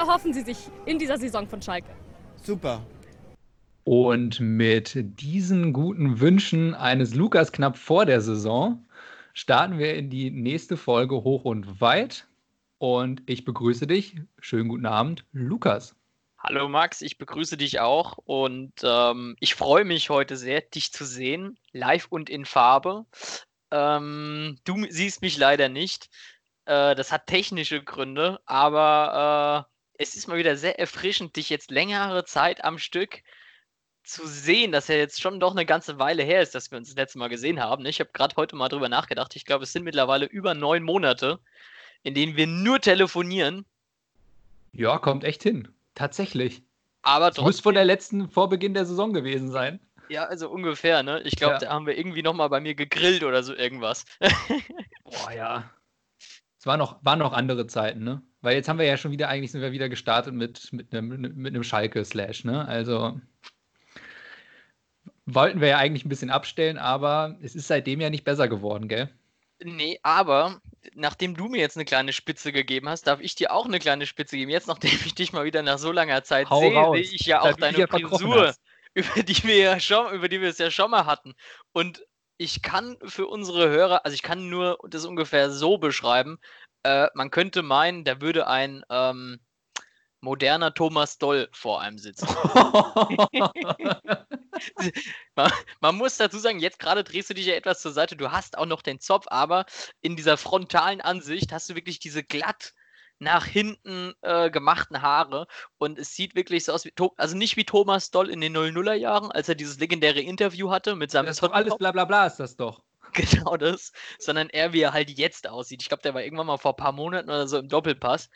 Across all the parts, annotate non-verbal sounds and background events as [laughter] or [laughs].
erhoffen Sie sich in dieser Saison von Schalke? Super. Und mit diesen guten Wünschen eines Lukas knapp vor der Saison starten wir in die nächste Folge hoch und weit. Und ich begrüße dich. Schönen guten Abend, Lukas. Hallo Max, ich begrüße dich auch und ähm, ich freue mich heute sehr, dich zu sehen, live und in Farbe. Ähm, du siehst mich leider nicht. Äh, das hat technische Gründe, aber äh, es ist mal wieder sehr erfrischend, dich jetzt längere Zeit am Stück zu sehen, dass ja jetzt schon doch eine ganze Weile her ist, dass wir uns das letzte Mal gesehen haben. Ich habe gerade heute mal drüber nachgedacht. Ich glaube, es sind mittlerweile über neun Monate, in denen wir nur telefonieren. Ja, kommt echt hin. Tatsächlich. Aber trotzdem, muss vor der letzten, vor Beginn der Saison gewesen sein. Ja, also ungefähr, ne? Ich glaube, ja. da haben wir irgendwie nochmal bei mir gegrillt oder so irgendwas. [laughs] Boah, ja. Es war noch, waren noch andere Zeiten, ne? Weil jetzt haben wir ja schon wieder, eigentlich sind wir wieder gestartet mit, mit einem, mit einem Schalke-Slash, ne? Also wollten wir ja eigentlich ein bisschen abstellen, aber es ist seitdem ja nicht besser geworden, gell? Nee, aber nachdem du mir jetzt eine kleine Spitze gegeben hast, darf ich dir auch eine kleine Spitze geben. Jetzt, nachdem ich dich mal wieder nach so langer Zeit Hau sehe, sehe ich ja auch deine Frisur, über die wir ja schon, über die wir es ja schon mal hatten. Und ich kann für unsere Hörer, also ich kann nur das ungefähr so beschreiben, äh, man könnte meinen, da würde ein ähm, moderner Thomas Doll vor einem sitzen. [laughs] man, man, muss dazu sagen, jetzt gerade drehst du dich ja etwas zur Seite, du hast auch noch den Zopf, aber in dieser frontalen Ansicht hast du wirklich diese glatt nach hinten äh, gemachten Haare und es sieht wirklich so aus wie, also nicht wie Thomas Doll in den 00er Jahren, als er dieses legendäre Interview hatte mit seinem Das ist doch alles bla bla bla ist das doch. [laughs] Genau das, sondern er, wie er halt jetzt aussieht. Ich glaube, der war irgendwann mal vor ein paar Monaten oder so im Doppelpass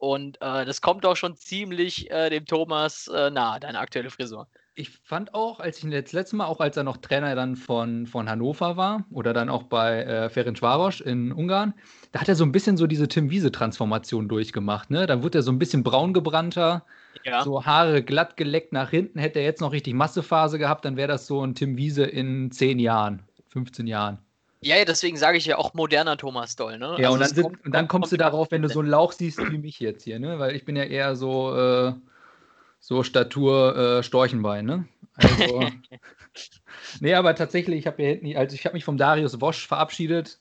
und äh, das kommt auch schon ziemlich äh, dem Thomas äh, nahe, deine aktuelle Frisur. Ich fand auch, als ich das letzte Mal, auch als er noch Trainer dann von, von Hannover war oder dann auch bei äh, Ferencvaros in Ungarn, da hat er so ein bisschen so diese Tim Wiese-Transformation durchgemacht. Ne? Da wurde er so ein bisschen braun gebrannter, ja. so Haare glatt geleckt nach hinten. Hätte er jetzt noch richtig Massephase gehabt, dann wäre das so ein Tim Wiese in 10 Jahren, 15 Jahren. Ja, ja, deswegen sage ich ja auch moderner Thomas Doll, ne? Ja, also und, dann, sind, kommt, und dann kommst kommt du darauf, wenn du so einen Lauch siehst wie mich jetzt hier, ne? Weil ich bin ja eher so, äh, so Statur äh, Storchenbein, ne? Also, [laughs] nee, aber tatsächlich, ich habe ja hinten, also ich habe mich vom Darius Wosch verabschiedet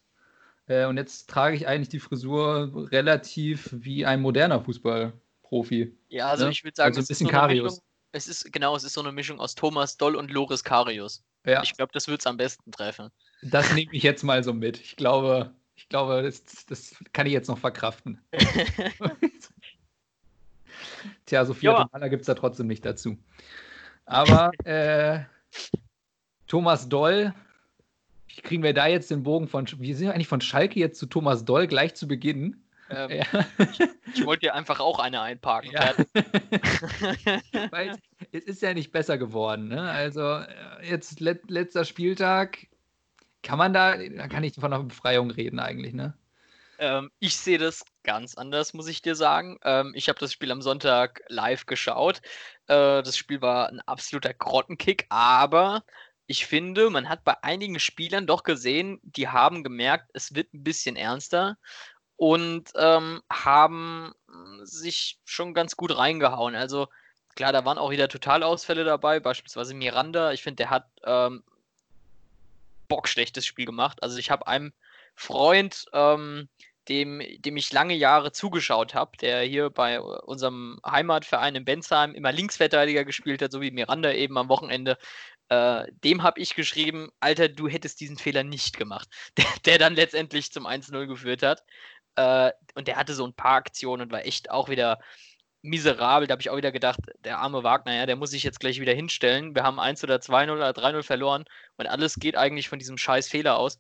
äh, und jetzt trage ich eigentlich die Frisur relativ wie ein moderner Fußballprofi. Ja, also ne? ich würde sagen, also ein bisschen Karius. Mischung, es ist, genau, es ist so eine Mischung aus Thomas Doll und Loris Karius. Ja. Ich glaube, das wird es am besten treffen. Das nehme ich jetzt mal so mit. Ich glaube, ich glaube, das, das kann ich jetzt noch verkraften. [laughs] Tja, Sophia ja. gibt es da trotzdem nicht dazu. Aber äh, Thomas Doll, kriegen wir da jetzt den Bogen von, wie sind wir eigentlich von Schalke jetzt zu Thomas Doll gleich zu Beginn? Ähm, ja. ich, ich wollte dir einfach auch eine einparken. Ja. [laughs] Weil es ist ja nicht besser geworden. Ne? Also äh, jetzt let, letzter Spieltag, kann man da, da kann ich von einer Befreiung reden eigentlich, ne? Ähm, ich sehe das ganz anders, muss ich dir sagen. Ähm, ich habe das Spiel am Sonntag live geschaut. Äh, das Spiel war ein absoluter Grottenkick, aber ich finde, man hat bei einigen Spielern doch gesehen, die haben gemerkt, es wird ein bisschen ernster und ähm, haben sich schon ganz gut reingehauen. Also klar, da waren auch wieder Totalausfälle dabei, beispielsweise Miranda. Ich finde, der hat ähm, bockschlechtes Spiel gemacht. Also ich habe einem Freund, ähm, dem, dem ich lange Jahre zugeschaut habe, der hier bei unserem Heimatverein in Bensheim immer Linksverteidiger gespielt hat, so wie Miranda eben am Wochenende. Äh, dem habe ich geschrieben, Alter, du hättest diesen Fehler nicht gemacht, [laughs] der, der dann letztendlich zum 1-0 geführt hat. Äh, und der hatte so ein paar Aktionen und war echt auch wieder miserabel. Da habe ich auch wieder gedacht, der arme Wagner, ja, der muss sich jetzt gleich wieder hinstellen. Wir haben 1 oder 2-0 oder 3-0 verloren und alles geht eigentlich von diesem scheiß Fehler aus.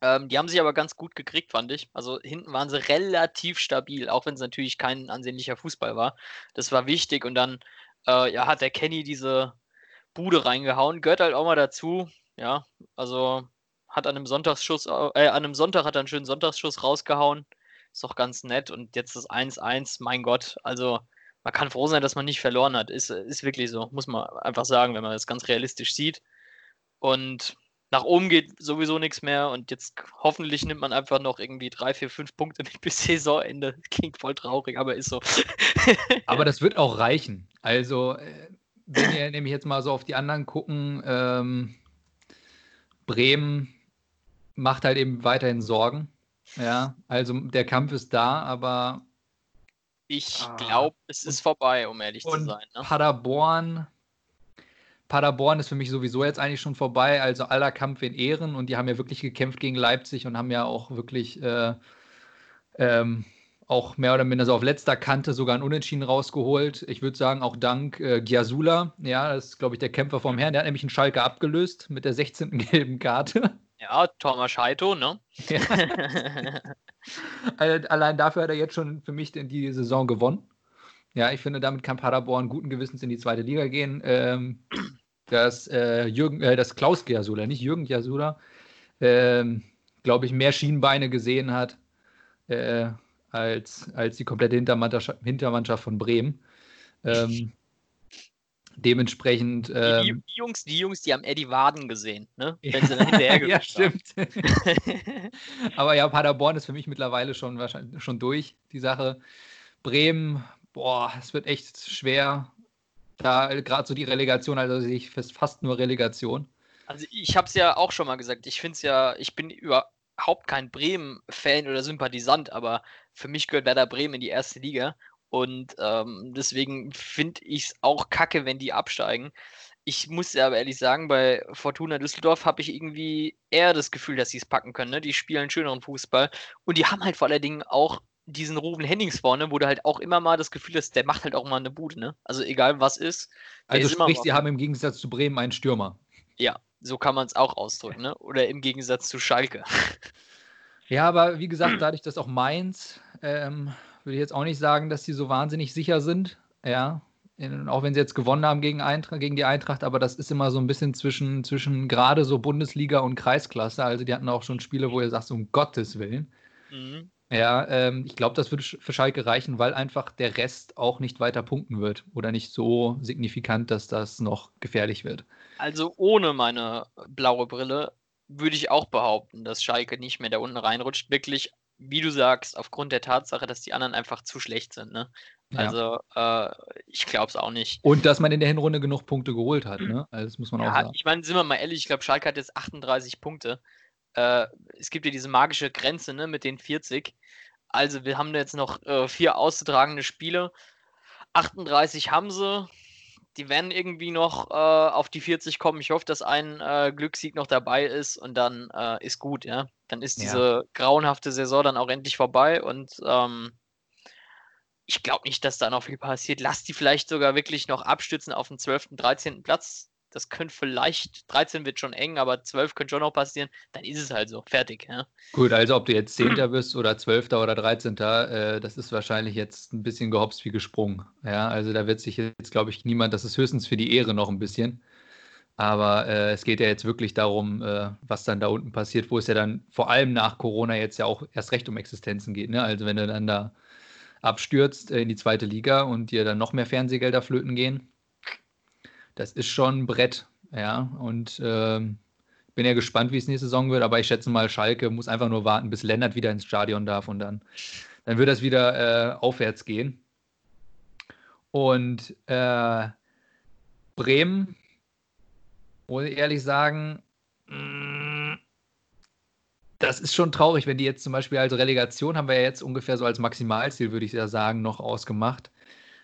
Ähm, die haben sich aber ganz gut gekriegt, fand ich. Also hinten waren sie relativ stabil, auch wenn es natürlich kein ansehnlicher Fußball war. Das war wichtig und dann äh, ja, hat der Kenny diese Bude reingehauen. Gehört halt auch mal dazu. Ja, also hat an einem Sonntagsschuss, äh, an einem Sonntag hat er einen schönen Sonntagsschuss rausgehauen. Ist doch ganz nett. Und jetzt das 1-1, mein Gott, also man kann froh sein, dass man nicht verloren hat. Ist, ist wirklich so, muss man einfach sagen, wenn man das ganz realistisch sieht. Und nach oben geht sowieso nichts mehr und jetzt hoffentlich nimmt man einfach noch irgendwie drei, vier, fünf Punkte mit bis Saisonende. [laughs] Klingt voll traurig, aber ist so. [laughs] aber das wird auch reichen. Also, äh, wenn wir nämlich jetzt mal so auf die anderen gucken, ähm, Bremen macht halt eben weiterhin Sorgen. Ja, also der Kampf ist da, aber. Ich glaube, ah, es ist vorbei, um ehrlich zu sein. Ne? Paderborn Paderborn ist für mich sowieso jetzt eigentlich schon vorbei. Also aller Kampf in Ehren und die haben ja wirklich gekämpft gegen Leipzig und haben ja auch wirklich äh, ähm, auch mehr oder minder so auf letzter Kante sogar ein Unentschieden rausgeholt. Ich würde sagen, auch dank äh, Giasula. Ja, das ist, glaube ich, der Kämpfer vom Herrn. Der hat nämlich einen Schalke abgelöst mit der 16. [laughs] gelben Karte. Ja, Thomas Heito, ne? [laughs] Allein dafür hat er jetzt schon für mich die Saison gewonnen. Ja, ich finde, damit kann Paderborn guten Gewissens in die zweite Liga gehen. Ähm, dass, äh, Jürgen, äh, dass Klaus Giasula, nicht Jürgen Giasula, ähm, glaube ich, mehr Schienbeine gesehen hat äh, als, als die komplette Hintermannschaft, Hintermannschaft von Bremen. Ähm, dementsprechend. Ähm, die, die, Jungs, die Jungs, die haben Eddie Waden gesehen, ne? Wenn sie dann hinterher [laughs] Ja, stimmt. [laughs] Aber ja, Paderborn ist für mich mittlerweile schon wahrscheinlich schon durch, die Sache. Bremen boah, es wird echt schwer. Da gerade so die Relegation, also sehe ich fast nur Relegation. Also ich habe es ja auch schon mal gesagt, ich finde es ja, ich bin überhaupt kein Bremen-Fan oder Sympathisant, aber für mich gehört Werder Bremen in die erste Liga und ähm, deswegen finde ich es auch kacke, wenn die absteigen. Ich muss aber ehrlich sagen, bei Fortuna Düsseldorf habe ich irgendwie eher das Gefühl, dass sie es packen können. Ne? Die spielen schöneren Fußball und die haben halt vor allen Dingen auch diesen Ruben Hennings vorne, wo du halt auch immer mal das Gefühl hast, der macht halt auch mal eine Bude, ne? Also egal was ist. Also ist sprich, sie haben im Gegensatz zu Bremen einen Stürmer. Ja, so kann man es auch ausdrücken, ne? Oder im Gegensatz zu Schalke. Ja, aber wie gesagt, [clears throat] dadurch, dass auch Mainz, ähm, würde ich jetzt auch nicht sagen, dass sie so wahnsinnig sicher sind. Ja, in, auch wenn sie jetzt gewonnen haben gegen, Eintracht, gegen die Eintracht, aber das ist immer so ein bisschen zwischen, zwischen gerade so Bundesliga und Kreisklasse. Also die hatten auch schon Spiele, wo ihr sagt, um Gottes Willen. Mhm. Ja, ähm, ich glaube, das würde für Schalke reichen, weil einfach der Rest auch nicht weiter punkten wird oder nicht so signifikant, dass das noch gefährlich wird. Also ohne meine blaue Brille würde ich auch behaupten, dass Schalke nicht mehr da unten reinrutscht. Wirklich, wie du sagst, aufgrund der Tatsache, dass die anderen einfach zu schlecht sind. Ne? Also ja. äh, ich glaube es auch nicht. Und dass man in der Hinrunde genug Punkte geholt hat. Ne? Also das muss man ja, auch sagen. Ich meine, sind wir mal ehrlich, ich glaube, Schalke hat jetzt 38 Punkte äh, es gibt ja diese magische Grenze ne, mit den 40. Also wir haben jetzt noch äh, vier auszutragende Spiele. 38 haben sie. Die werden irgendwie noch äh, auf die 40 kommen. Ich hoffe, dass ein äh, Glückssieg noch dabei ist und dann äh, ist gut, ja. Dann ist diese ja. grauenhafte Saison dann auch endlich vorbei und ähm, ich glaube nicht, dass da noch viel passiert. Lass die vielleicht sogar wirklich noch abstützen auf den 12., 13. Platz das könnte vielleicht, 13 wird schon eng, aber 12 könnte schon noch passieren, dann ist es halt so, fertig. Ja. Gut, also ob du jetzt [clears throat] 10. bist oder 12. oder 13. Äh, das ist wahrscheinlich jetzt ein bisschen gehopst wie gesprungen. Ja, also da wird sich jetzt, glaube ich, niemand, das ist höchstens für die Ehre noch ein bisschen. Aber äh, es geht ja jetzt wirklich darum, äh, was dann da unten passiert, wo es ja dann vor allem nach Corona jetzt ja auch erst recht um Existenzen geht. Ne? Also wenn du dann da abstürzt äh, in die zweite Liga und dir dann noch mehr Fernsehgelder flöten gehen, das ist schon ein Brett, ja. Und ähm, bin ja gespannt, wie es nächste Saison wird, aber ich schätze mal, Schalke muss einfach nur warten, bis Lennart wieder ins Stadion darf und dann, dann wird das wieder äh, aufwärts gehen. Und äh, Bremen, muss ich ehrlich sagen, mm, das ist schon traurig, wenn die jetzt zum Beispiel als Relegation haben wir ja jetzt ungefähr so als Maximalziel, würde ich ja sagen, noch ausgemacht.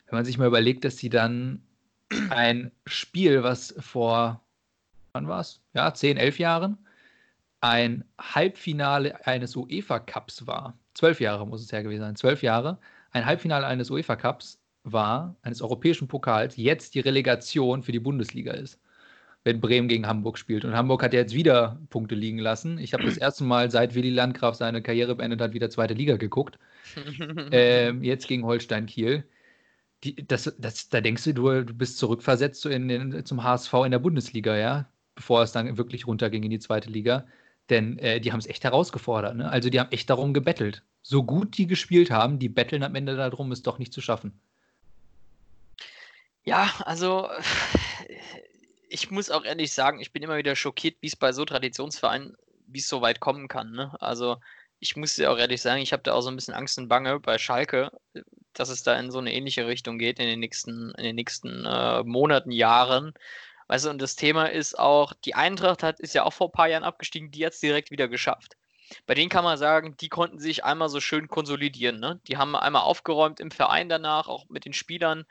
Wenn man sich mal überlegt, dass sie dann ein Spiel, was vor, wann war es? Ja, 10, 11 Jahren ein Halbfinale eines UEFA Cups war. Zwölf Jahre muss es ja gewesen sein. Zwölf Jahre. Ein Halbfinale eines UEFA Cups war, eines europäischen Pokals, jetzt die Relegation für die Bundesliga ist. Wenn Bremen gegen Hamburg spielt. Und Hamburg hat ja jetzt wieder Punkte liegen lassen. Ich habe das erste Mal, seit Willi Landgraf seine Karriere beendet hat, wieder zweite Liga geguckt. [laughs] ähm, jetzt gegen Holstein Kiel die, das, das, da denkst du, du, du bist zurückversetzt in den, zum HSV in der Bundesliga, ja, bevor es dann wirklich runterging in die zweite Liga. Denn äh, die haben es echt herausgefordert. Ne? Also die haben echt darum gebettelt. So gut die gespielt haben, die betteln am Ende darum, es doch nicht zu schaffen. Ja, also ich muss auch ehrlich sagen, ich bin immer wieder schockiert, wie es bei so Traditionsvereinen, wie es so weit kommen kann. Ne? Also ich muss dir auch ehrlich sagen, ich habe da auch so ein bisschen Angst und Bange bei Schalke, dass es da in so eine ähnliche Richtung geht in den nächsten, in den nächsten äh, Monaten, Jahren. Weißt du, und das Thema ist auch, die Eintracht hat, ist ja auch vor ein paar Jahren abgestiegen, die hat es direkt wieder geschafft. Bei denen kann man sagen, die konnten sich einmal so schön konsolidieren. Ne? Die haben einmal aufgeräumt im Verein danach, auch mit den Spielern,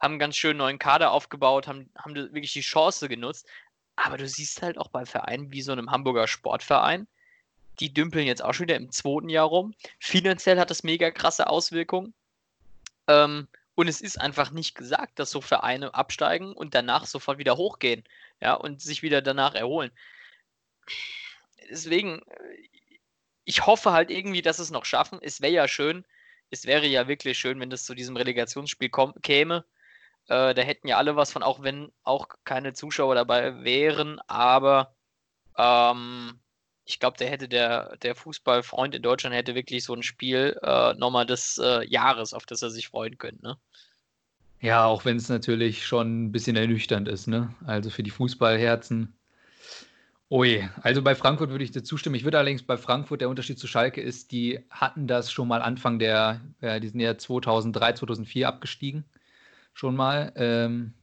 haben einen ganz schön neuen Kader aufgebaut, haben, haben wirklich die Chance genutzt. Aber du siehst halt auch bei Vereinen wie so einem Hamburger Sportverein, die dümpeln jetzt auch schon wieder im zweiten Jahr rum. Finanziell hat das mega krasse Auswirkungen. Ähm, und es ist einfach nicht gesagt, dass so Vereine absteigen und danach sofort wieder hochgehen. Ja, und sich wieder danach erholen. Deswegen, ich hoffe halt irgendwie, dass es noch schaffen. Es wäre ja schön, es wäre ja wirklich schön, wenn das zu diesem Relegationsspiel käme. Äh, da hätten ja alle was von, auch wenn auch keine Zuschauer dabei wären, aber ähm, ich glaube, der hätte der, der Fußballfreund in Deutschland hätte wirklich so ein Spiel äh, nochmal des äh, Jahres, auf das er sich freuen könnte. Ne? Ja, auch wenn es natürlich schon ein bisschen ernüchternd ist, ne? Also für die Fußballherzen Ui, also bei Frankfurt würde ich dir zustimmen. Ich würde allerdings bei Frankfurt, der Unterschied zu Schalke ist, die hatten das schon mal Anfang der, äh, die sind ja 2003, 2004 abgestiegen. Schon mal. Ähm,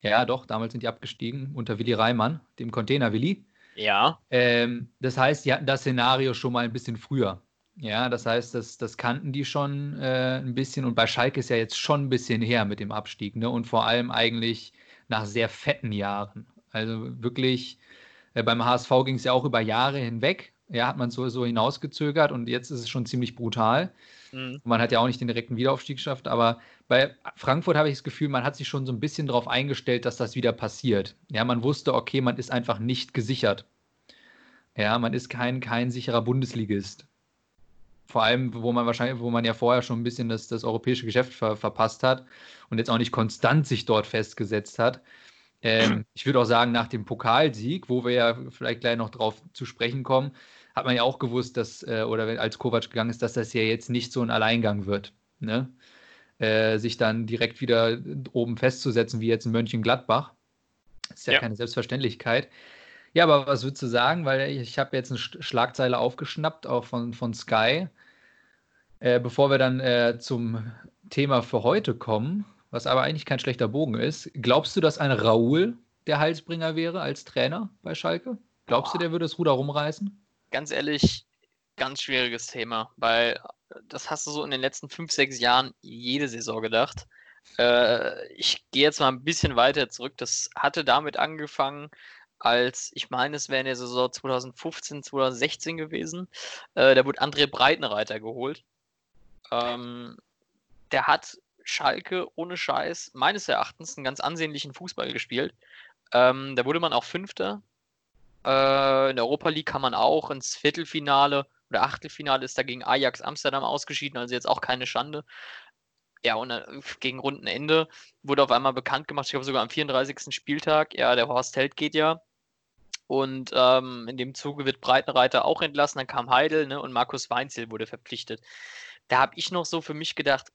ja, doch, damals sind die abgestiegen unter Willi Reimann, dem Container Willi. Ja. Ähm, das heißt, die hatten das Szenario schon mal ein bisschen früher. Ja, das heißt, das, das kannten die schon äh, ein bisschen. Und bei Schalke ist ja jetzt schon ein bisschen her mit dem Abstieg. Ne? Und vor allem eigentlich nach sehr fetten Jahren. Also wirklich äh, beim HSV ging es ja auch über Jahre hinweg. Ja, hat man so, so hinausgezögert und jetzt ist es schon ziemlich brutal. Mhm. Man hat ja auch nicht den direkten Wiederaufstieg geschafft, aber bei Frankfurt habe ich das Gefühl, man hat sich schon so ein bisschen darauf eingestellt, dass das wieder passiert. Ja, man wusste, okay, man ist einfach nicht gesichert. Ja, man ist kein, kein sicherer Bundesligist. Vor allem, wo man wahrscheinlich, wo man ja vorher schon ein bisschen das, das europäische Geschäft ver, verpasst hat und jetzt auch nicht konstant sich dort festgesetzt hat. Ähm, ich würde auch sagen, nach dem Pokalsieg, wo wir ja vielleicht gleich noch drauf zu sprechen kommen, hat man ja auch gewusst, dass, äh, oder als Kovac gegangen ist, dass das ja jetzt nicht so ein Alleingang wird. Ne? Äh, sich dann direkt wieder oben festzusetzen, wie jetzt in Mönchengladbach. Das ist ja, ja. keine Selbstverständlichkeit. Ja, aber was würdest du sagen? Weil ich, ich habe jetzt eine Schlagzeile aufgeschnappt, auch von, von Sky. Äh, bevor wir dann äh, zum Thema für heute kommen, was aber eigentlich kein schlechter Bogen ist. Glaubst du, dass ein Raoul der Heilsbringer wäre als Trainer bei Schalke? Glaubst du, der würde das Ruder rumreißen? Ganz ehrlich, ganz schwieriges Thema, weil das hast du so in den letzten fünf, sechs Jahren jede Saison gedacht. Äh, ich gehe jetzt mal ein bisschen weiter zurück. Das hatte damit angefangen, als ich meine, es wäre in der Saison 2015, 2016 gewesen. Äh, da wurde André Breitenreiter geholt. Ähm, der hat Schalke ohne Scheiß meines Erachtens einen ganz ansehnlichen Fußball gespielt. Ähm, da wurde man auch Fünfter. Äh, in der Europa League kann man auch ins Viertelfinale oder Achtelfinale ist da gegen Ajax Amsterdam ausgeschieden, also jetzt auch keine Schande. Ja, und äh, gegen Rundenende wurde auf einmal bekannt gemacht, ich glaube sogar am 34. Spieltag, ja, der Horst Held geht ja. Und ähm, in dem Zuge wird Breitenreiter auch entlassen, dann kam Heidel ne, und Markus Weinzel wurde verpflichtet. Da habe ich noch so für mich gedacht,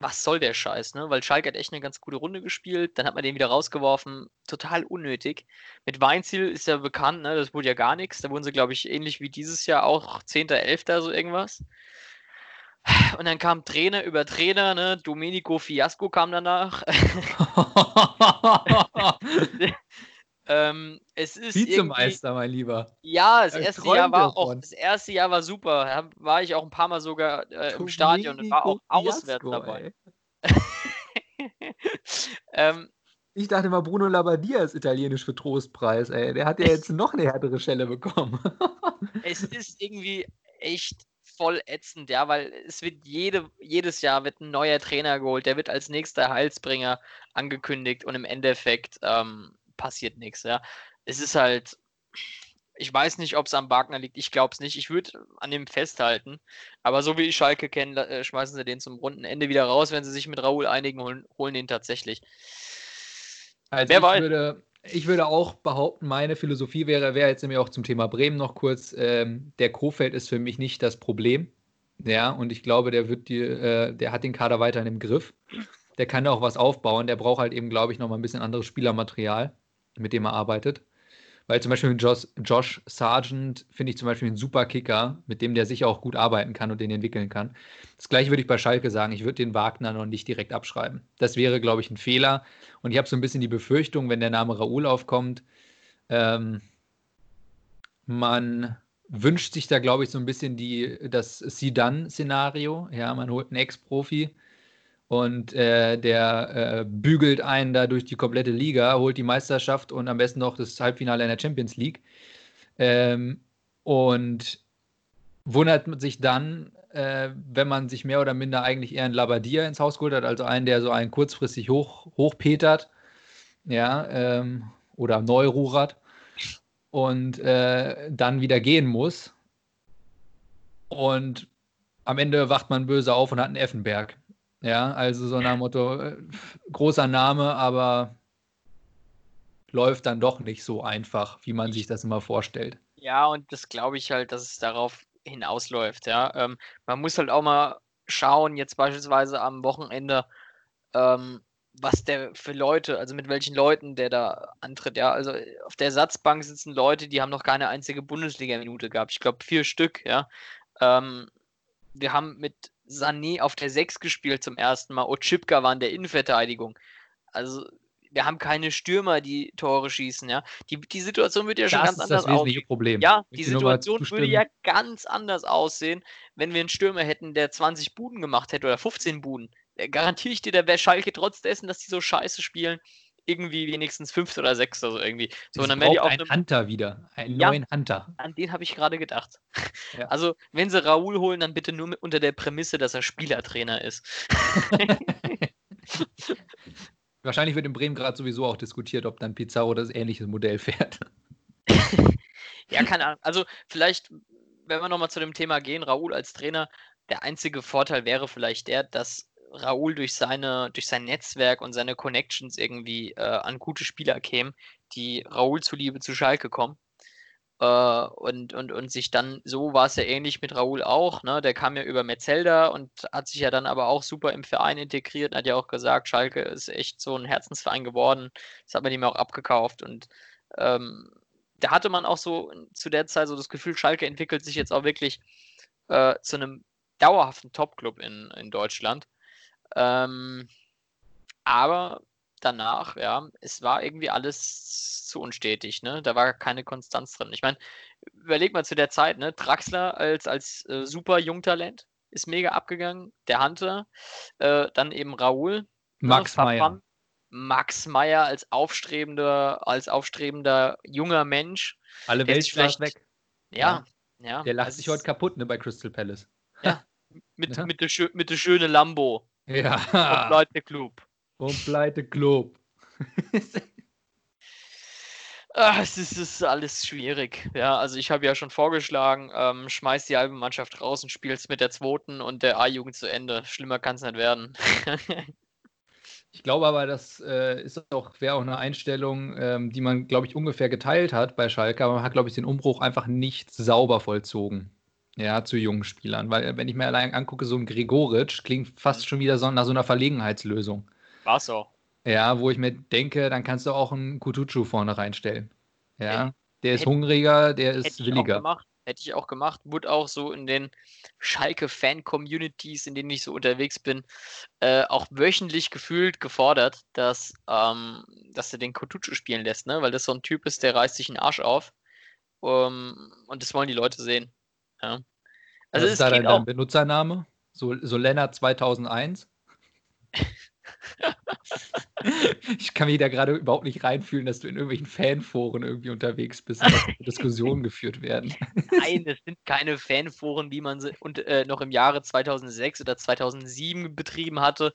was soll der Scheiß, ne? Weil Schalke hat echt eine ganz gute Runde gespielt, dann hat man den wieder rausgeworfen, total unnötig. Mit Weinziel ist ja bekannt, ne? Das wurde ja gar nichts. Da wurden sie, glaube ich, ähnlich wie dieses Jahr auch 10., 11. so irgendwas. Und dann kam Trainer über Trainer, ne? Domenico Fiasco kam danach. [laughs] [laughs] [laughs] Ähm, es ist Vizemeister, mein Lieber. Ja, das erste Jahr war davon. auch, das erste Jahr war super. Da war ich auch ein paar Mal sogar äh, im Stadion und war auch auswärts dabei. [laughs] ähm, ich dachte mal, Bruno Labbadia ist italienisch für Trostpreis, ey. Der hat ja jetzt noch eine härtere Schelle bekommen. [laughs] es ist irgendwie echt voll ätzend, ja, weil es wird jede, jedes Jahr wird ein neuer Trainer geholt, der wird als nächster Heilsbringer angekündigt und im Endeffekt ähm, passiert nichts, ja. Es ist halt, ich weiß nicht, ob es am Wagner liegt, ich glaube es nicht. Ich würde an dem festhalten. Aber so wie ich Schalke kenne, äh, schmeißen sie den zum runden Ende wieder raus, wenn sie sich mit Raoul einigen, holen, holen den tatsächlich. Also Wer ich weiß. Würde, ich würde auch behaupten, meine Philosophie wäre, wäre jetzt nämlich auch zum Thema Bremen noch kurz, ähm, der Kofeld ist für mich nicht das Problem. Ja, und ich glaube, der wird die, äh, der hat den Kader weiterhin im Griff. Der kann da auch was aufbauen. Der braucht halt eben, glaube ich, noch mal ein bisschen anderes Spielermaterial. Mit dem er arbeitet. Weil zum Beispiel Josh, Josh Sargent finde ich zum Beispiel einen super Kicker, mit dem der sicher auch gut arbeiten kann und den entwickeln kann. Das gleiche würde ich bei Schalke sagen. Ich würde den Wagner noch nicht direkt abschreiben. Das wäre, glaube ich, ein Fehler. Und ich habe so ein bisschen die Befürchtung, wenn der Name Raoul aufkommt, ähm, man wünscht sich da, glaube ich, so ein bisschen die, das See-Done-Szenario. Ja, man holt einen Ex-Profi und äh, der äh, bügelt einen da durch die komplette Liga, holt die Meisterschaft und am besten noch das Halbfinale in der Champions League. Ähm, und wundert sich dann, äh, wenn man sich mehr oder minder eigentlich eher einen Labadier ins Haus geholt hat, also einen, der so einen kurzfristig hoch, hochpetert, ja, ähm, oder Neururad und äh, dann wieder gehen muss. Und am Ende wacht man böse auf und hat einen Effenberg. Ja, also so nach dem Motto, äh, großer Name, aber läuft dann doch nicht so einfach, wie man sich das immer vorstellt. Ja, und das glaube ich halt, dass es darauf hinausläuft. Ja, ähm, man muss halt auch mal schauen, jetzt beispielsweise am Wochenende, ähm, was der für Leute, also mit welchen Leuten der da antritt. Ja, also auf der Ersatzbank sitzen Leute, die haben noch keine einzige Bundesliga-Minute gehabt. Ich glaube vier Stück. Ja, ähm, wir haben mit Sané auf der 6 gespielt zum ersten Mal. Ochipka war in der Innenverteidigung. Also wir haben keine Stürmer, die Tore schießen, ja. Die, die Situation wird ja schon das ganz anders aussehen. Problem. Ja, die Situation würde ja ganz anders aussehen, wenn wir einen Stürmer hätten, der 20 Buden gemacht hätte oder 15 Buden. Garantiere ich dir, der wäre Schalke trotz dessen, dass die so scheiße spielen, irgendwie wenigstens fünfter oder sechster so irgendwie. So, und dann wäre die auch einen Hunter wieder, einen ja, neuen Hunter. An den habe ich gerade gedacht. Ja. [laughs] Also, wenn sie Raoul holen, dann bitte nur unter der Prämisse, dass er Spielertrainer ist. [laughs] Wahrscheinlich wird in Bremen gerade sowieso auch diskutiert, ob dann Pizarro das ähnliche Modell fährt. [laughs] ja, keine Ahnung. Also, vielleicht, wenn wir nochmal zu dem Thema gehen, Raoul als Trainer, der einzige Vorteil wäre vielleicht der, dass Raoul durch, seine, durch sein Netzwerk und seine Connections irgendwie äh, an gute Spieler kämen, die Raoul zuliebe zu Schalke kommen. Äh, und, und, und sich dann, so war es ja ähnlich mit Raoul auch, ne? Der kam ja über Metzelda und hat sich ja dann aber auch super im Verein integriert und hat ja auch gesagt, Schalke ist echt so ein Herzensverein geworden. Das hat man ihm auch abgekauft und ähm, da hatte man auch so zu der Zeit so das Gefühl, Schalke entwickelt sich jetzt auch wirklich äh, zu einem dauerhaften Top-Club in, in Deutschland. Ähm, aber danach, ja, es war irgendwie alles zu unstetig, ne? Da war keine Konstanz drin. Ich meine, überleg mal zu der Zeit, ne? Draxler als, als äh, super Jungtalent ist mega abgegangen, der Hunter, äh, dann eben Raoul, ne, Max ne, Meyer. Max Meyer als aufstrebender, als aufstrebender junger Mensch. Alle Welt schlägt weg. Ja, ja. ja. Der lacht sich heute kaputt, ne, bei Crystal Palace. Ja, [laughs] mit, mit, der, mit der schönen Lambo. Ja. Und Pleite Club. Und Pleite Club. Ach, [laughs] es ist, ist, alles schwierig. Ja, also ich habe ja schon vorgeschlagen, ähm, schmeiß die halbe Mannschaft raus und spielst mit der zweiten und der A-Jugend zu Ende. Schlimmer kann es nicht werden. [laughs] ich glaube aber, das äh, ist auch, wäre auch eine Einstellung, ähm, die man, glaube ich, ungefähr geteilt hat bei Schalke, aber man hat, glaube ich, den Umbruch einfach nicht sauber vollzogen. Ja, zu jungen Spielern. Weil, äh, wenn ich mir allein angucke, so ein Gregoritsch klingt fast mhm. schon wieder so nach so einer Verlegenheitslösung. War so. Ja, wo ich mir denke, dann kannst du auch einen Kutucu vorne reinstellen. Ja, der ist hätte, hungriger, der ist hätte williger. Ich gemacht, hätte ich auch gemacht. Wurde auch so in den Schalke-Fan-Communities, in denen ich so unterwegs bin, äh, auch wöchentlich gefühlt gefordert, dass, ähm, dass er den Kutucu spielen lässt, ne? Weil das so ein Typ ist, der reißt sich den Arsch auf. Um, ähm, und das wollen die Leute sehen. Ja. Also Was ist da dein, dein Benutzername? So, so Lennart 2001? [laughs] ich kann mich da gerade überhaupt nicht reinfühlen, dass du in irgendwelchen Fanforen irgendwie unterwegs bist und dass Diskussionen [laughs] geführt werden. Nein, das [laughs] sind keine Fanforen, wie man sie und, äh, noch im Jahre 2006 oder 2007 betrieben hatte.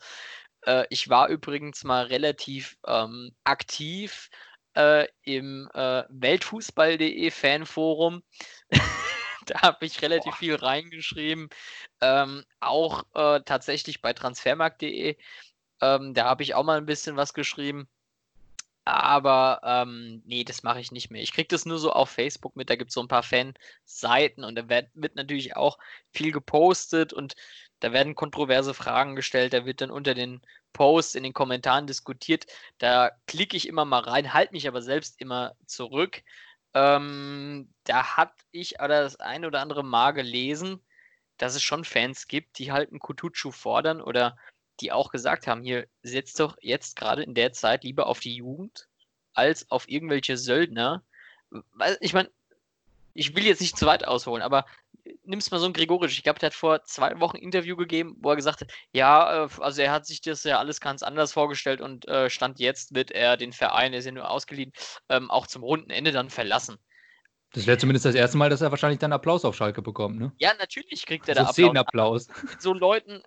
Äh, ich war übrigens mal relativ ähm, aktiv äh, im äh, Weltfußball.de Fanforum. [laughs] da habe ich relativ Boah. viel reingeschrieben. Ähm, auch äh, tatsächlich bei transfermarkt.de. Ähm, da habe ich auch mal ein bisschen was geschrieben. Aber ähm, nee, das mache ich nicht mehr. Ich kriege das nur so auf Facebook mit. Da gibt es so ein paar Fanseiten und da wird, wird natürlich auch viel gepostet und da werden kontroverse Fragen gestellt. Da wird dann unter den Posts, in den Kommentaren diskutiert. Da klicke ich immer mal rein, halte mich aber selbst immer zurück. Ähm, da hatte ich aber das ein oder andere Mal gelesen, dass es schon Fans gibt, die halt einen Kutucu fordern oder die auch gesagt haben, hier setzt doch jetzt gerade in der Zeit lieber auf die Jugend als auf irgendwelche Söldner. Ich meine, ich will jetzt nicht zu weit ausholen, aber nimmst mal so einen Gregorisch. Ich glaube, der hat vor zwei Wochen ein Interview gegeben, wo er gesagt hat, ja, äh, also er hat sich das ja alles ganz anders vorgestellt und äh, Stand jetzt wird er den Verein, er ist ja nur ausgeliehen, ähm, auch zum runden Ende dann verlassen. Das wäre zumindest das erste Mal, dass er wahrscheinlich dann Applaus auf Schalke bekommt, ne? Ja, natürlich kriegt er so da Applaus. Applaus. Mit so Leuten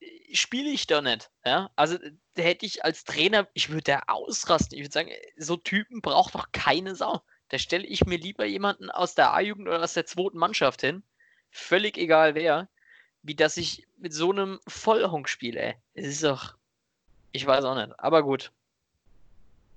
äh, spiele ich doch nicht. Ja? Also da hätte ich als Trainer, ich würde da ausrasten. Ich würde sagen, so Typen braucht doch keine Sau. Da stelle ich mir lieber jemanden aus der A-Jugend oder aus der zweiten Mannschaft hin, völlig egal wer, wie dass ich mit so einem Vollhonk spiele. Es ist doch. Ich weiß auch nicht. Aber gut.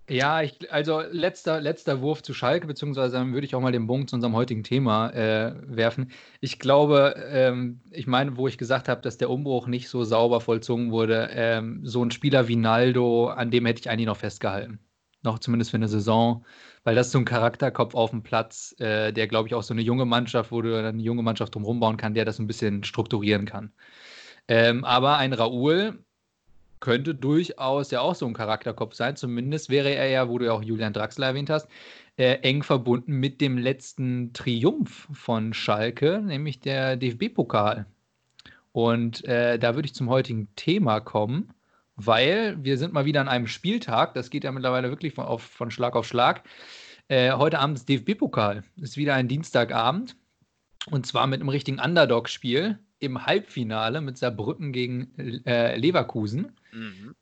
Ja, ich, also letzter, letzter Wurf zu Schalke, beziehungsweise dann würde ich auch mal den Punkt zu unserem heutigen Thema äh, werfen. Ich glaube, ähm, ich meine, wo ich gesagt habe, dass der Umbruch nicht so sauber vollzogen wurde, ähm, so ein Spieler wie Naldo, an dem hätte ich eigentlich noch festgehalten. Noch zumindest für eine Saison weil das ist so ein Charakterkopf auf dem Platz, äh, der, glaube ich, auch so eine junge Mannschaft, wo du eine junge Mannschaft drumherum bauen kann, der das ein bisschen strukturieren kann. Ähm, aber ein Raoul könnte durchaus ja auch so ein Charakterkopf sein. Zumindest wäre er ja, wo du ja auch Julian Draxler erwähnt hast, äh, eng verbunden mit dem letzten Triumph von Schalke, nämlich der DFB-Pokal. Und äh, da würde ich zum heutigen Thema kommen weil wir sind mal wieder an einem Spieltag, das geht ja mittlerweile wirklich von, auf, von Schlag auf Schlag. Äh, heute Abend ist DFB-Pokal, ist wieder ein Dienstagabend und zwar mit einem richtigen Underdog-Spiel im Halbfinale mit Saarbrücken gegen äh, Leverkusen. Mhm.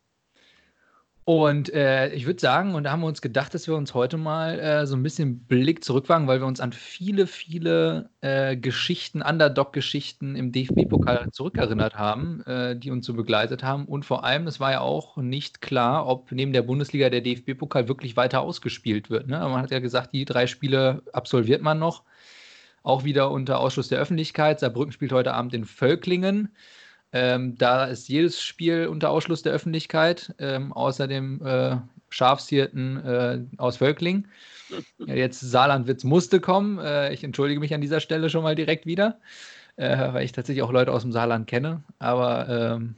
Und äh, ich würde sagen, und da haben wir uns gedacht, dass wir uns heute mal äh, so ein bisschen Blick zurückwagen, weil wir uns an viele, viele äh, Geschichten, Underdog-Geschichten im DFB-Pokal zurückerinnert haben, äh, die uns so begleitet haben. Und vor allem, es war ja auch nicht klar, ob neben der Bundesliga der DFB-Pokal wirklich weiter ausgespielt wird. Ne? Man hat ja gesagt, die drei Spiele absolviert man noch. Auch wieder unter Ausschluss der Öffentlichkeit. Saarbrücken spielt heute Abend in Völklingen. Ähm, da ist jedes Spiel unter Ausschluss der Öffentlichkeit, ähm, außer dem äh, Schafshirten äh, aus Völkling. [laughs] Ja, jetzt Saarlandwitz musste kommen. Äh, ich entschuldige mich an dieser Stelle schon mal direkt wieder, äh, weil ich tatsächlich auch Leute aus dem Saarland kenne. Aber ähm,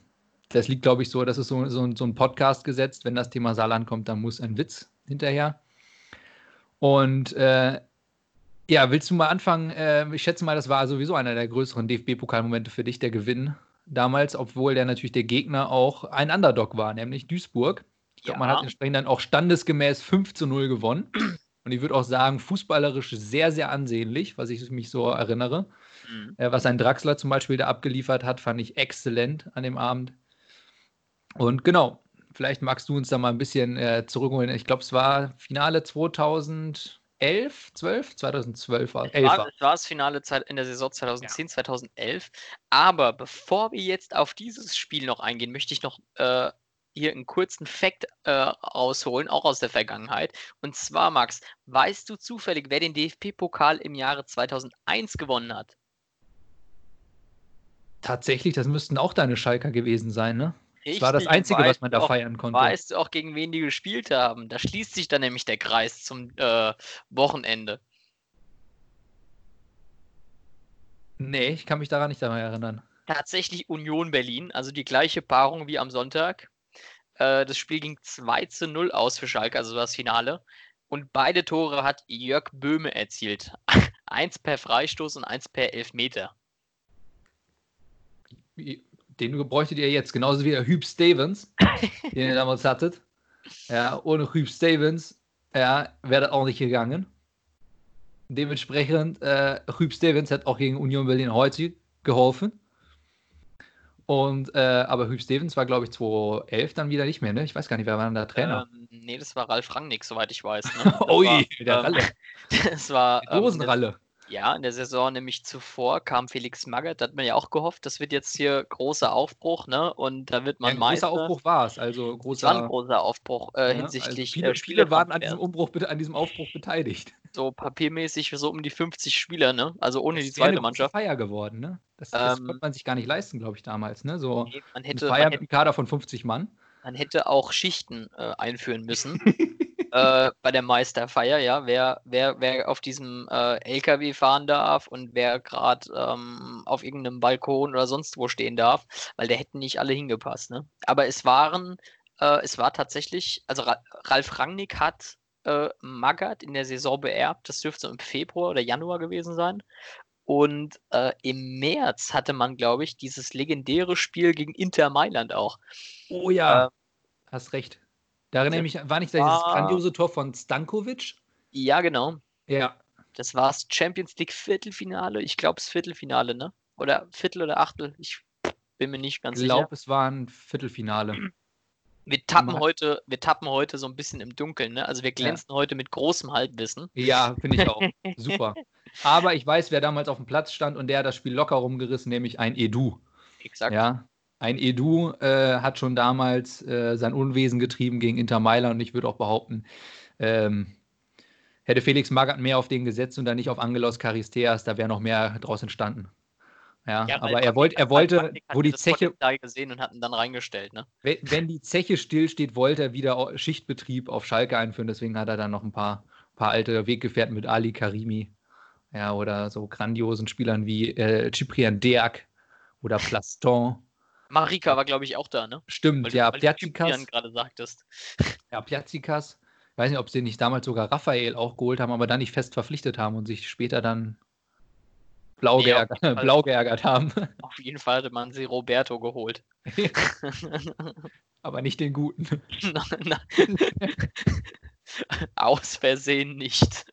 das liegt, glaube ich, so, das ist so, so, so ein Podcast gesetzt. Wenn das Thema Saarland kommt, dann muss ein Witz hinterher. Und äh, ja, willst du mal anfangen? Äh, ich schätze mal, das war sowieso einer der größeren DFB-Pokalmomente für dich, der Gewinn damals, obwohl der natürlich der Gegner auch ein Underdog war, nämlich Duisburg. Ich glaube, ja. man hat entsprechend dann auch standesgemäß 5 zu 0 gewonnen. Und ich würde auch sagen, fußballerisch sehr, sehr ansehnlich, was ich mich so erinnere. Mhm. Äh, was ein Draxler zum Beispiel da abgeliefert hat, fand ich exzellent an dem Abend. Und genau, vielleicht magst du uns da mal ein bisschen äh, zurückholen. Ich glaube, es war Finale 2000. 11, 12, 2012 war, 11 war. Es war das Finale in der Saison 2010, ja. 2011. Aber bevor wir jetzt auf dieses Spiel noch eingehen, möchte ich noch äh, hier einen kurzen Fact äh, rausholen, auch aus der Vergangenheit. Und zwar, Max, weißt du zufällig, wer den DFB-Pokal im Jahre 2001 gewonnen hat? Tatsächlich, das müssten auch deine Schalker gewesen sein, ne? Das war das Einzige, was man da auch, feiern konnte. Weißt du auch, gegen wen die gespielt haben? Da schließt sich dann nämlich der Kreis zum äh, Wochenende. Nee, ich kann mich daran nicht daran erinnern. Tatsächlich Union Berlin, also die gleiche Paarung wie am Sonntag. Äh, das Spiel ging 2 zu 0 aus für Schalke, also das Finale. Und beide Tore hat Jörg Böhme erzielt. [laughs] eins per Freistoß und eins per Elfmeter. Den bräuchtet ihr jetzt, genauso wie der Hüb Stevens, [laughs] den ihr damals hattet. Ja, ohne Hüb Stevens ja, wäre das auch nicht gegangen. Dementsprechend, äh, Hüb Stevens hat auch gegen Union Berlin heute geholfen. Und, äh, aber Hüb Stevens war, glaube ich, 2011 dann wieder nicht mehr, ne? Ich weiß gar nicht, wer war dann der Trainer? Ähm, nee, das war Ralf Rangnick, soweit ich weiß. Ne? [laughs] Ui, war, der ähm, Ralle. [laughs] Das war. Die Dosenralle. Ja, in der Saison nämlich zuvor kam Felix Magath, da hat man ja auch gehofft, das wird jetzt hier großer Aufbruch, ne? Und da wird man ja, ein Meister. Großer Aufbruch war es, also großer. War ein großer Aufbruch äh, ja, hinsichtlich. Also viele, äh, viele waren an diesem, Umbruch, an diesem Aufbruch beteiligt. So papiermäßig so um die 50 Spieler, ne? Also ohne das die zweite Mannschaft. Feier geworden, ne? Das, das ähm, konnte man sich gar nicht leisten, glaube ich, damals, ne? So nee, man hätte, ein Feier mit einem Kader von 50 Mann. man hätte auch Schichten äh, einführen müssen [laughs] äh, bei der Meisterfeier, ja, wer, wer, wer auf diesem äh, LKW fahren darf und wer gerade ähm, auf irgendeinem Balkon oder sonst wo stehen darf, weil der hätten nicht alle hingepasst. Ne? Aber es waren, äh, es war tatsächlich, also Ra Ralf Rangnick hat äh, Magath in der Saison beerbt, das dürfte im Februar oder Januar gewesen sein. Und äh, im März hatte man, glaube ich, dieses legendäre Spiel gegen Inter Mailand auch. Oh ja, äh, hast recht. Da erinnere ich mich, war nicht dieses grandiose Tor von Stankovic? Ja, genau. Ja. Das war das Champions League Viertelfinale. Ich glaube, das Viertelfinale, ne? Oder Viertel oder Achtel. Ich bin mir nicht ganz sicher. Ich glaube, es war ein Viertelfinale. Wir tappen, heute, wir tappen heute so ein bisschen im Dunkeln, ne? Also wir glänzen ja. heute mit großem Halbwissen. Ja, finde ich auch. [laughs] Super. Aber ich weiß, wer damals auf dem Platz stand und der hat das Spiel locker rumgerissen, nämlich ein Edu. Exakt. Ja, ein Edu äh, hat schon damals äh, sein Unwesen getrieben gegen Inter Mailand und ich würde auch behaupten, ähm, hätte Felix Magath mehr auf den gesetzt und dann nicht auf Angelos Charisteas, da wäre noch mehr draus entstanden. Ja, ja aber er, wollt, er wollte, wo die Zeche. gesehen und hatten dann reingestellt, ne? Wenn, wenn die Zeche stillsteht, wollte er wieder Schichtbetrieb auf Schalke einführen. Deswegen hat er dann noch ein paar, paar alte Weggefährten mit Ali Karimi. Ja, oder so grandiosen Spielern wie äh, Cyprian Deak oder Plaston. Marika war, glaube ich, auch da, ne? Stimmt, weil ja. Du, gerade sagtest. [laughs] Ja, Piazikas. Ich weiß nicht, ob sie nicht damals sogar Raphael auch geholt haben, aber dann nicht fest verpflichtet haben und sich später dann blau, nee, geärgert, [laughs] blau geärgert haben. [laughs] Auf jeden Fall hatte man sie Roberto geholt. aber nicht den guten. nein, nein. Aus Versehen nicht.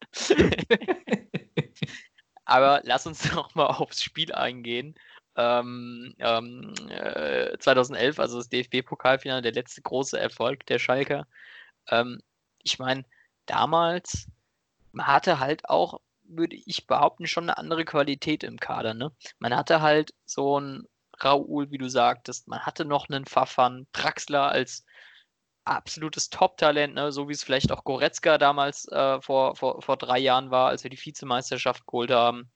aber lass uns noch mal aufs Spiel eingehen ähm, ähm, äh, 2011, also das DFB-Pokalfinale, der letzte große Erfolg der Schalker. Ähm, ich meine, damals, hatte halt auch, würde ich behaupten, schon eine andere Qualität im Kader. Ne? Man hatte halt so ein Raoul, wie du sagtest, man hatte noch einen Pfaffan, Draxler als absolutes Top-Talent, ne? so wie es vielleicht auch Goretzka damals äh, vor, vor, vor drei Jahren war, als wir die Vizemeisterschaft geholt haben.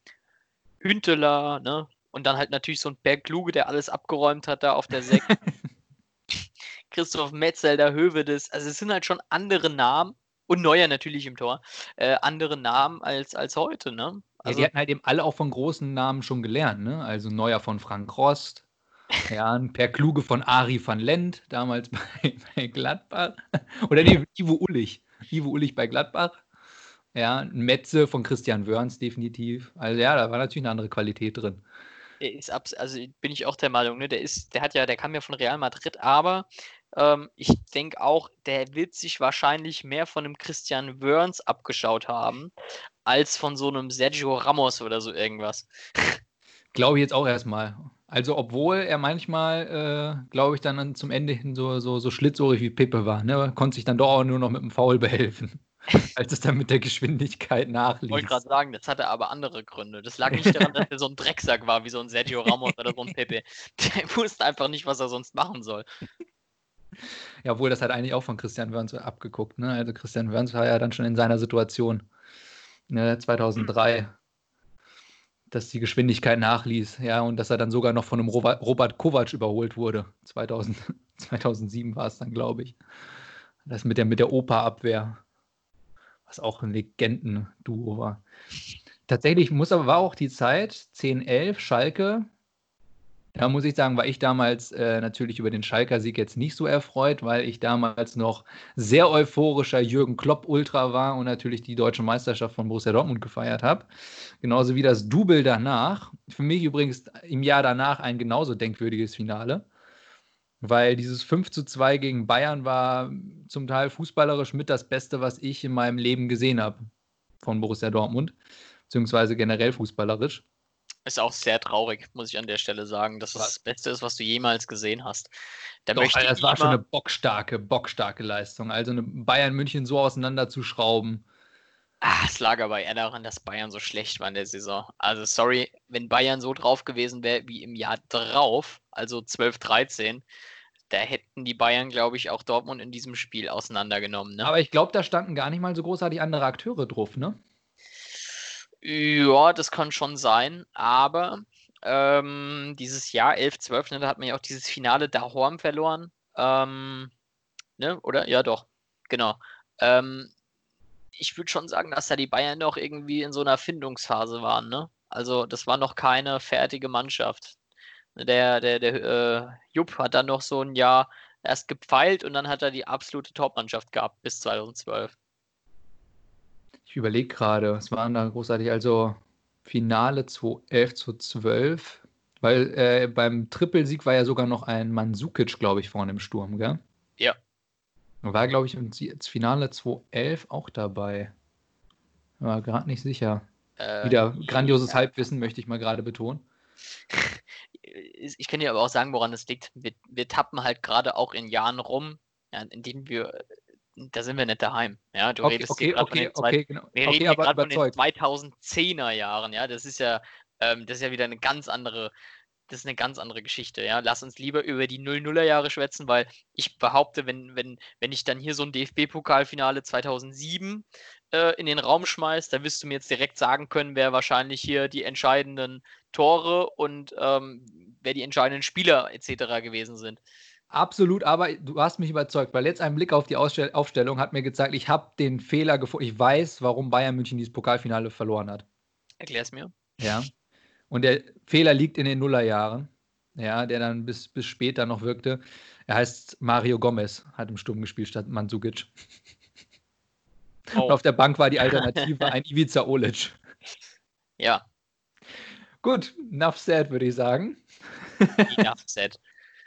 Hünteler, ne? Und dann halt natürlich so ein Berg Kluge, der alles abgeräumt hat da auf der Sek. [laughs] Christoph Metzel, der Hövedes. Also es sind halt schon andere Namen und Neuer natürlich im Tor. Äh, andere Namen als, als heute, ne? Also, ja, die hatten halt eben alle auch von großen Namen schon gelernt, ne? Also Neuer von Frank Rost, [laughs] ja, ein Per Kluge von Ari van Lent, damals [laughs] bei, bei Gladbach. Oder nee, Ivo Ullich. Ivo Ullich bei Gladbach. Ja, ein Metze von Christian Wörns definitiv. Also ja, da war natürlich eine andere Qualität drin der ist abs also bin ich auch der Meinung, ne? Der ist, der hat ja, der kam ja von Real Madrid, aber ähm, ich denke auch, der wird sich wahrscheinlich mehr von einem Christian Wörns abgeschaut haben, als von so einem Sergio Ramos oder so irgendwas. [laughs] Glaube ich jetzt auch erstmal. Also, obwohl er manchmal, äh, glaube ich, dann zum Ende hin so, so, so schlitzohrig wie Pepe war, ne? konnte sich dann doch auch nur noch mit dem Foul behelfen. [laughs] als es dann mit der Geschwindigkeit nachließ. Ich wollte gerade sagen, das hatte aber andere Gründe. Das lag nicht daran, dass [laughs] er so ein Drecksack war, wie so ein Sergio Ramos oder so ein Pepe. [laughs] Der wusste einfach nicht, was er sonst machen soll. Ja, obwohl das hat eigentlich auch von Christian Wörns abgeguckt. Ne? Also Christian Wörns war ja dann schon in seiner Situation ne, [clears throat] 2003, hm. Dass die Geschwindigkeit nachließ. Ja, und dass er dann sogar noch von einem Robert Kovac überholt wurde. 2000, 2007 [laughs] war es dann, glaube ich. Das mit der, mit der Oper-Abwehr was auch ein Legenden-Duo war. Tatsächlich muss aber war auch die Zeit 10, 11, Schalke. Da muss ich sagen, war ich damals äh, natürlich über den Schalker-Sieg jetzt nicht so erfreut, weil ich damals noch sehr euphorischer Jürgen Klopp-Ultra war und natürlich die deutsche Meisterschaft von Borussia Dortmund gefeiert habe. Genauso wie das Double danach. Für mich übrigens im Jahr danach ein genauso denkwürdiges Finale weil dieses 5 zu 2 gegen Bayern war zum Teil fußballerisch mit das Beste, was ich in meinem Leben gesehen habe von Borussia Dortmund, beziehungsweise generell fußballerisch. Ist auch sehr traurig, muss ich an der Stelle sagen, dass es das Beste ist, was du jemals gesehen hast. Da Doch, möchte das war schon eine bockstarke, bockstarke Leistung. Also eine Bayern München so auseinanderzuschrauben. Ah, es lag aber eher daran, dass Bayern so schlecht war in der Saison. Also sorry, wenn Bayern so drauf gewesen wäre wie im Jahr drauf, also 12, 13, da hätten die Bayern, glaube ich, auch Dortmund in diesem Spiel auseinandergenommen. Ne? Aber ich glaube, da standen gar nicht mal so großartig andere Akteure drauf, ne? Ja, das kann schon sein, aber ähm, dieses Jahr 11, 12, ne, da hat man ja auch dieses Finale Dahorm verloren. Ähm, ne? Oder? Ja, doch. Genau. Ähm, ich würde schon sagen, dass da die Bayern noch irgendwie in so einer Findungsphase waren, ne? Also das war noch keine fertige Mannschaft. Der, der, der äh, Jupp hat dann noch so ein Jahr erst gepfeilt und dann hat er die absolute Topmannschaft gehabt bis 2012. Ich überlege gerade, es waren da großartig, also Finale 2011 zu 12, weil äh, beim Trippelsieg war ja sogar noch ein Mansukic, glaube ich, vorne im Sturm, gell? Ja. War, glaube ich, ins Finale 2011 auch dabei. War gerade nicht sicher. Äh, Wieder grandioses ja. Halbwissen, möchte ich mal gerade betonen. [laughs] Ich kann dir aber auch sagen, woran es liegt. Wir, wir tappen halt gerade auch in Jahren rum, in denen wir, da sind wir nicht daheim. Ja, du Okay, redest okay, gerade okay, von den okay, genau. wir Okay, reden hier aber gerade von den überzeugt. 2010er Jahren. Ja, das ist ja, ähm, das ist ja wieder eine ganz andere, das ist eine ganz andere Geschichte. Ja, lass uns lieber über die 00er Jahre schwätzen, weil ich behaupte, wenn, wenn, wenn ich dann hier so ein DFB-Pokalfinale 2007 äh, in den Raum schmeiß, da wirst du mir jetzt direkt sagen können, wer wahrscheinlich hier die entscheidenden Tore und ähm, wer die entscheidenden Spieler etc. gewesen sind. Absolut, aber du hast mich überzeugt, weil jetzt ein Blick auf die Ausstell Aufstellung hat mir gezeigt, ich habe den Fehler gefunden. Ich weiß, warum Bayern München dieses Pokalfinale verloren hat. Erklär's mir. Ja. Und der Fehler liegt in den Nullerjahren, ja, der dann bis, bis später noch wirkte. Er heißt Mario Gomez, hat im Sturm gespielt statt Mandzukic. Und Oh, auf der Bank war die Alternative ein Ivica Olic. ja, Gut, enough said, würde ich sagen. enough said.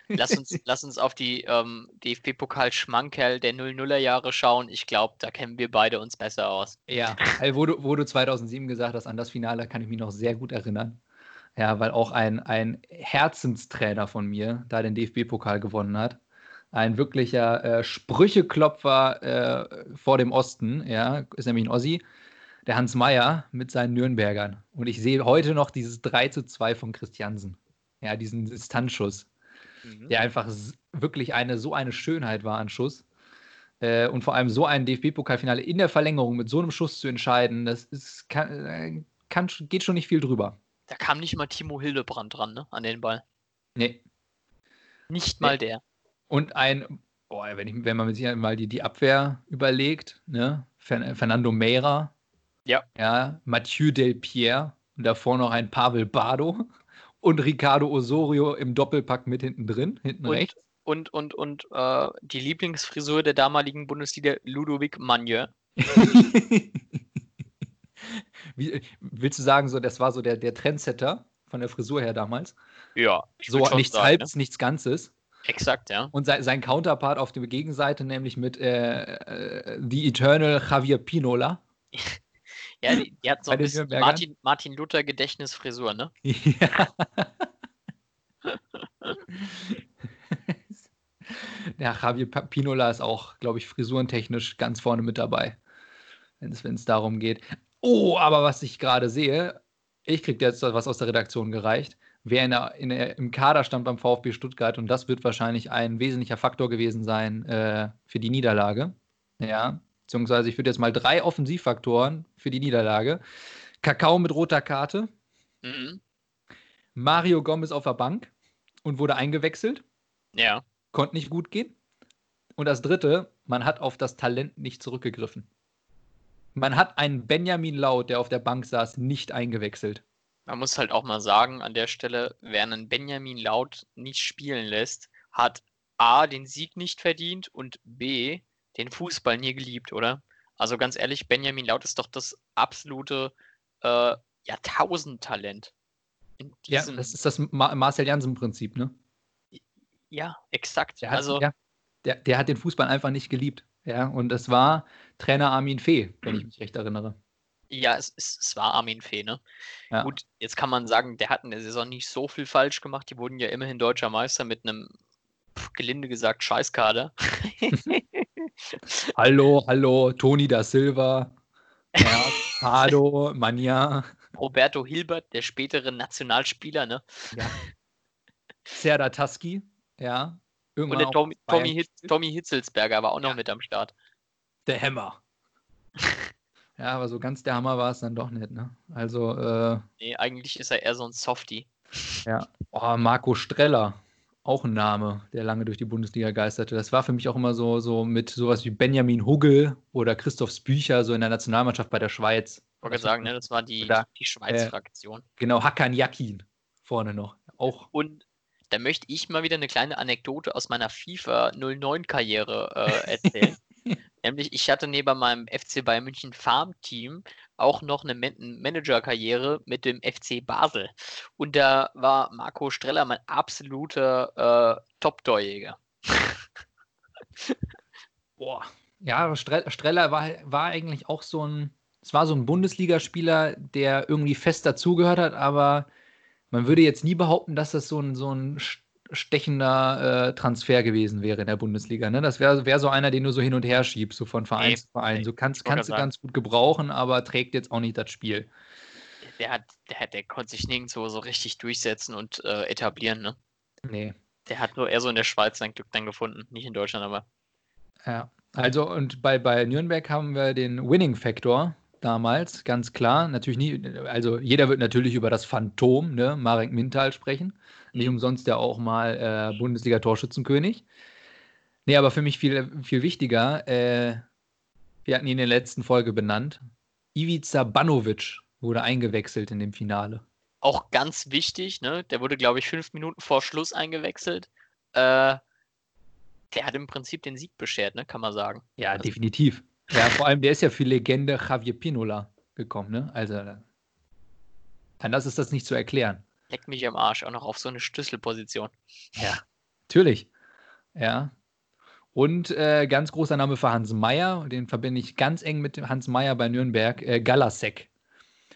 Lass uns, [laughs] lass uns auf die ähm, DFB-Pokal-Schmankerl der 00er Jahre schauen. Ich glaube, da kennen wir beide uns besser aus. Ja, also wo, du, wo du 2007 gesagt hast, an das Finale kann ich mich noch sehr gut erinnern. Ja, weil auch ein, ein Herzenstrainer von mir da den DFB-Pokal gewonnen hat. Ein wirklicher äh, Sprücheklopfer äh, vor dem Osten, ja, ist nämlich ein Ossi, der Hans Meyer mit seinen Nürnbergern. Und ich sehe heute noch dieses 3 zu 2 von Christiansen. Ja, diesen Distanzschuss Mhm. der einfach wirklich eine so eine Schönheit war an Schuss. Äh, und vor allem so ein DFB-Pokalfinale in der Verlängerung mit so einem Schuss zu entscheiden, das ist, kann, äh, kann, geht schon nicht viel drüber. Da kam nicht mal Timo Hildebrand dran, ne, an den Ball. Nee. Nicht Nee. mal der. Und ein, boah, wenn, ich, wenn man sich mal die, die Abwehr überlegt, ne? Fer Fernando Meira, Ja. ja, Mathieu Delpierre und davor noch ein Pavel Bardo und Ricardo Osorio im Doppelpack mit hinten drin, hinten Und, rechts. und, und, und äh, die Lieblingsfrisur der damaligen Bundesliga, Ludovic Magne. [laughs] Wie, willst du sagen, so, das war so der, der Trendsetter von der Frisur her damals? Ja, So nichts sagen, Halbes, nichts Ganzes. Ne? Exakt, ja. Und sein, sein Counterpart auf der Gegenseite, nämlich mit äh, äh, The Eternal Javier Pinola. [laughs] Ja, die, die hat so ein bisschen? Martin, Martin Luther Gedächtnisfrisur, ne? [laughs] Ja. ja, Javier Pinola ist auch, glaube ich, frisurentechnisch ganz vorne mit dabei, wenn es darum geht. Oh, aber was ich gerade sehe, ich kriege jetzt was aus der Redaktion gereicht. Wer in der, in der, im Kader stand beim VfB Stuttgart und das wird wahrscheinlich ein wesentlicher Faktor gewesen sein äh, für die Niederlage. Ja, beziehungsweise ich würde jetzt mal drei Offensivfaktoren für die Niederlage. Kakao mit roter Karte, Mhm. Mario Gomez auf der Bank und wurde eingewechselt. Ja. Konnte nicht gut gehen. Und das dritte, man hat auf das Talent nicht zurückgegriffen. Man hat einen Benjamin Laut, der auf der Bank saß, nicht eingewechselt. Man muss halt auch mal sagen, an der Stelle, wer einen Benjamin Laut nicht spielen lässt, hat A, den Sieg nicht verdient und B, den Fußball nie geliebt, oder? Also ganz ehrlich, Benjamin Laut ist doch das absolute äh, Jahrtausendtalent. Ja, das ist das Ma Marcel Jansen-Prinzip, ne? ja, exakt. Der hat, also, ja, der, der hat den Fußball einfach nicht geliebt. Ja, und das war Trainer Armin Fee, wenn ich mich recht erinnere. Ja, es, es, es war Armin Fee, ne? Ja. Gut, jetzt kann man sagen, der hat in der Saison nicht so viel falsch gemacht. Die wurden ja immerhin deutscher Meister mit einem, gelinde gesagt, Scheißkader. [laughs] [laughs] Hallo, hallo, Toni da Silva, ja, [laughs] Pardo, Mania, Roberto Hilbert, der spätere Nationalspieler, ne? ja. Serdar Taski, ja. Und Irgendwann der auch Tommy, Tommy, Hitz, Tommy Hitzelsberger war auch noch Ja. mit am Start. Der Hammer. [laughs] ja, aber so ganz der Hammer war es dann doch nicht, ne? Also, äh, Nee, eigentlich ist er eher so ein Softie. ja. Oh, Marco Streller. Auch ein Name, der lange durch die Bundesliga geisterte. Das war für mich auch immer so, so mit sowas wie Benjamin Huggel oder Christoph Spücher, so in der Nationalmannschaft bei der Schweiz. Ich wollte sagen, ne, das war die, Oder, die Schweiz-Fraktion. Genau, Hakan Yakin vorne noch. Auch Und da möchte ich mal wieder eine kleine Anekdote aus meiner FIFA 09-Karriere äh, erzählen. [laughs] Nämlich, ich hatte neben meinem FC Bayern München Farm-Team auch noch eine Man Manager-Karriere mit dem FC Basel. Und da war Marco Streller mein absoluter äh, Top-Torjäger. [laughs] Boah. Ja, Streller war, war eigentlich auch so ein, es war so ein Bundesligaspieler, der irgendwie fest dazugehört hat, aber man würde jetzt nie behaupten, dass das so ein, so ein stechender äh, Transfer gewesen wäre in der Bundesliga. Ne? Das wäre wär so einer, den du so hin und her schiebst, so von Verein Nee, zu Verein. So kannst, kannst du grad ganz gut gebrauchen, aber trägt jetzt auch nicht das Spiel. Der, hat, der, hat, der konnte sich nirgendwo so richtig durchsetzen und äh, etablieren. Ne? Nee. Der hat nur eher so in der Schweiz sein Glück dann gefunden. Nicht in Deutschland, aber. Ja. Also, und bei, bei Nürnberg haben wir den Winning Factor damals, ganz klar. Natürlich nie, also jeder wird natürlich über das Phantom, ne, Marek Mintal sprechen. Nicht umsonst ja auch mal äh, Bundesliga-Torschützenkönig. Nee, aber für mich viel, viel wichtiger, äh, wir hatten ihn in der letzten Folge benannt. Ivica Banovic wurde eingewechselt in dem Finale. Auch ganz wichtig, ne? Der wurde, glaube ich, fünf Minuten vor Schluss eingewechselt. Äh, der hat im Prinzip den Sieg beschert, ne? Kann man sagen. Ja, Also- definitiv. Ja, vor allem, der ist ja für Legende Javier Pinola gekommen, ne? Also, anders ist das nicht zu erklären. Leck mich am Arsch, auch noch auf so eine Schlüsselposition. Ja, natürlich. Ja. Und äh, ganz großer Name für Hans Meyer, den verbinde ich ganz eng mit dem Hans Meyer bei Nürnberg, äh, Galasek.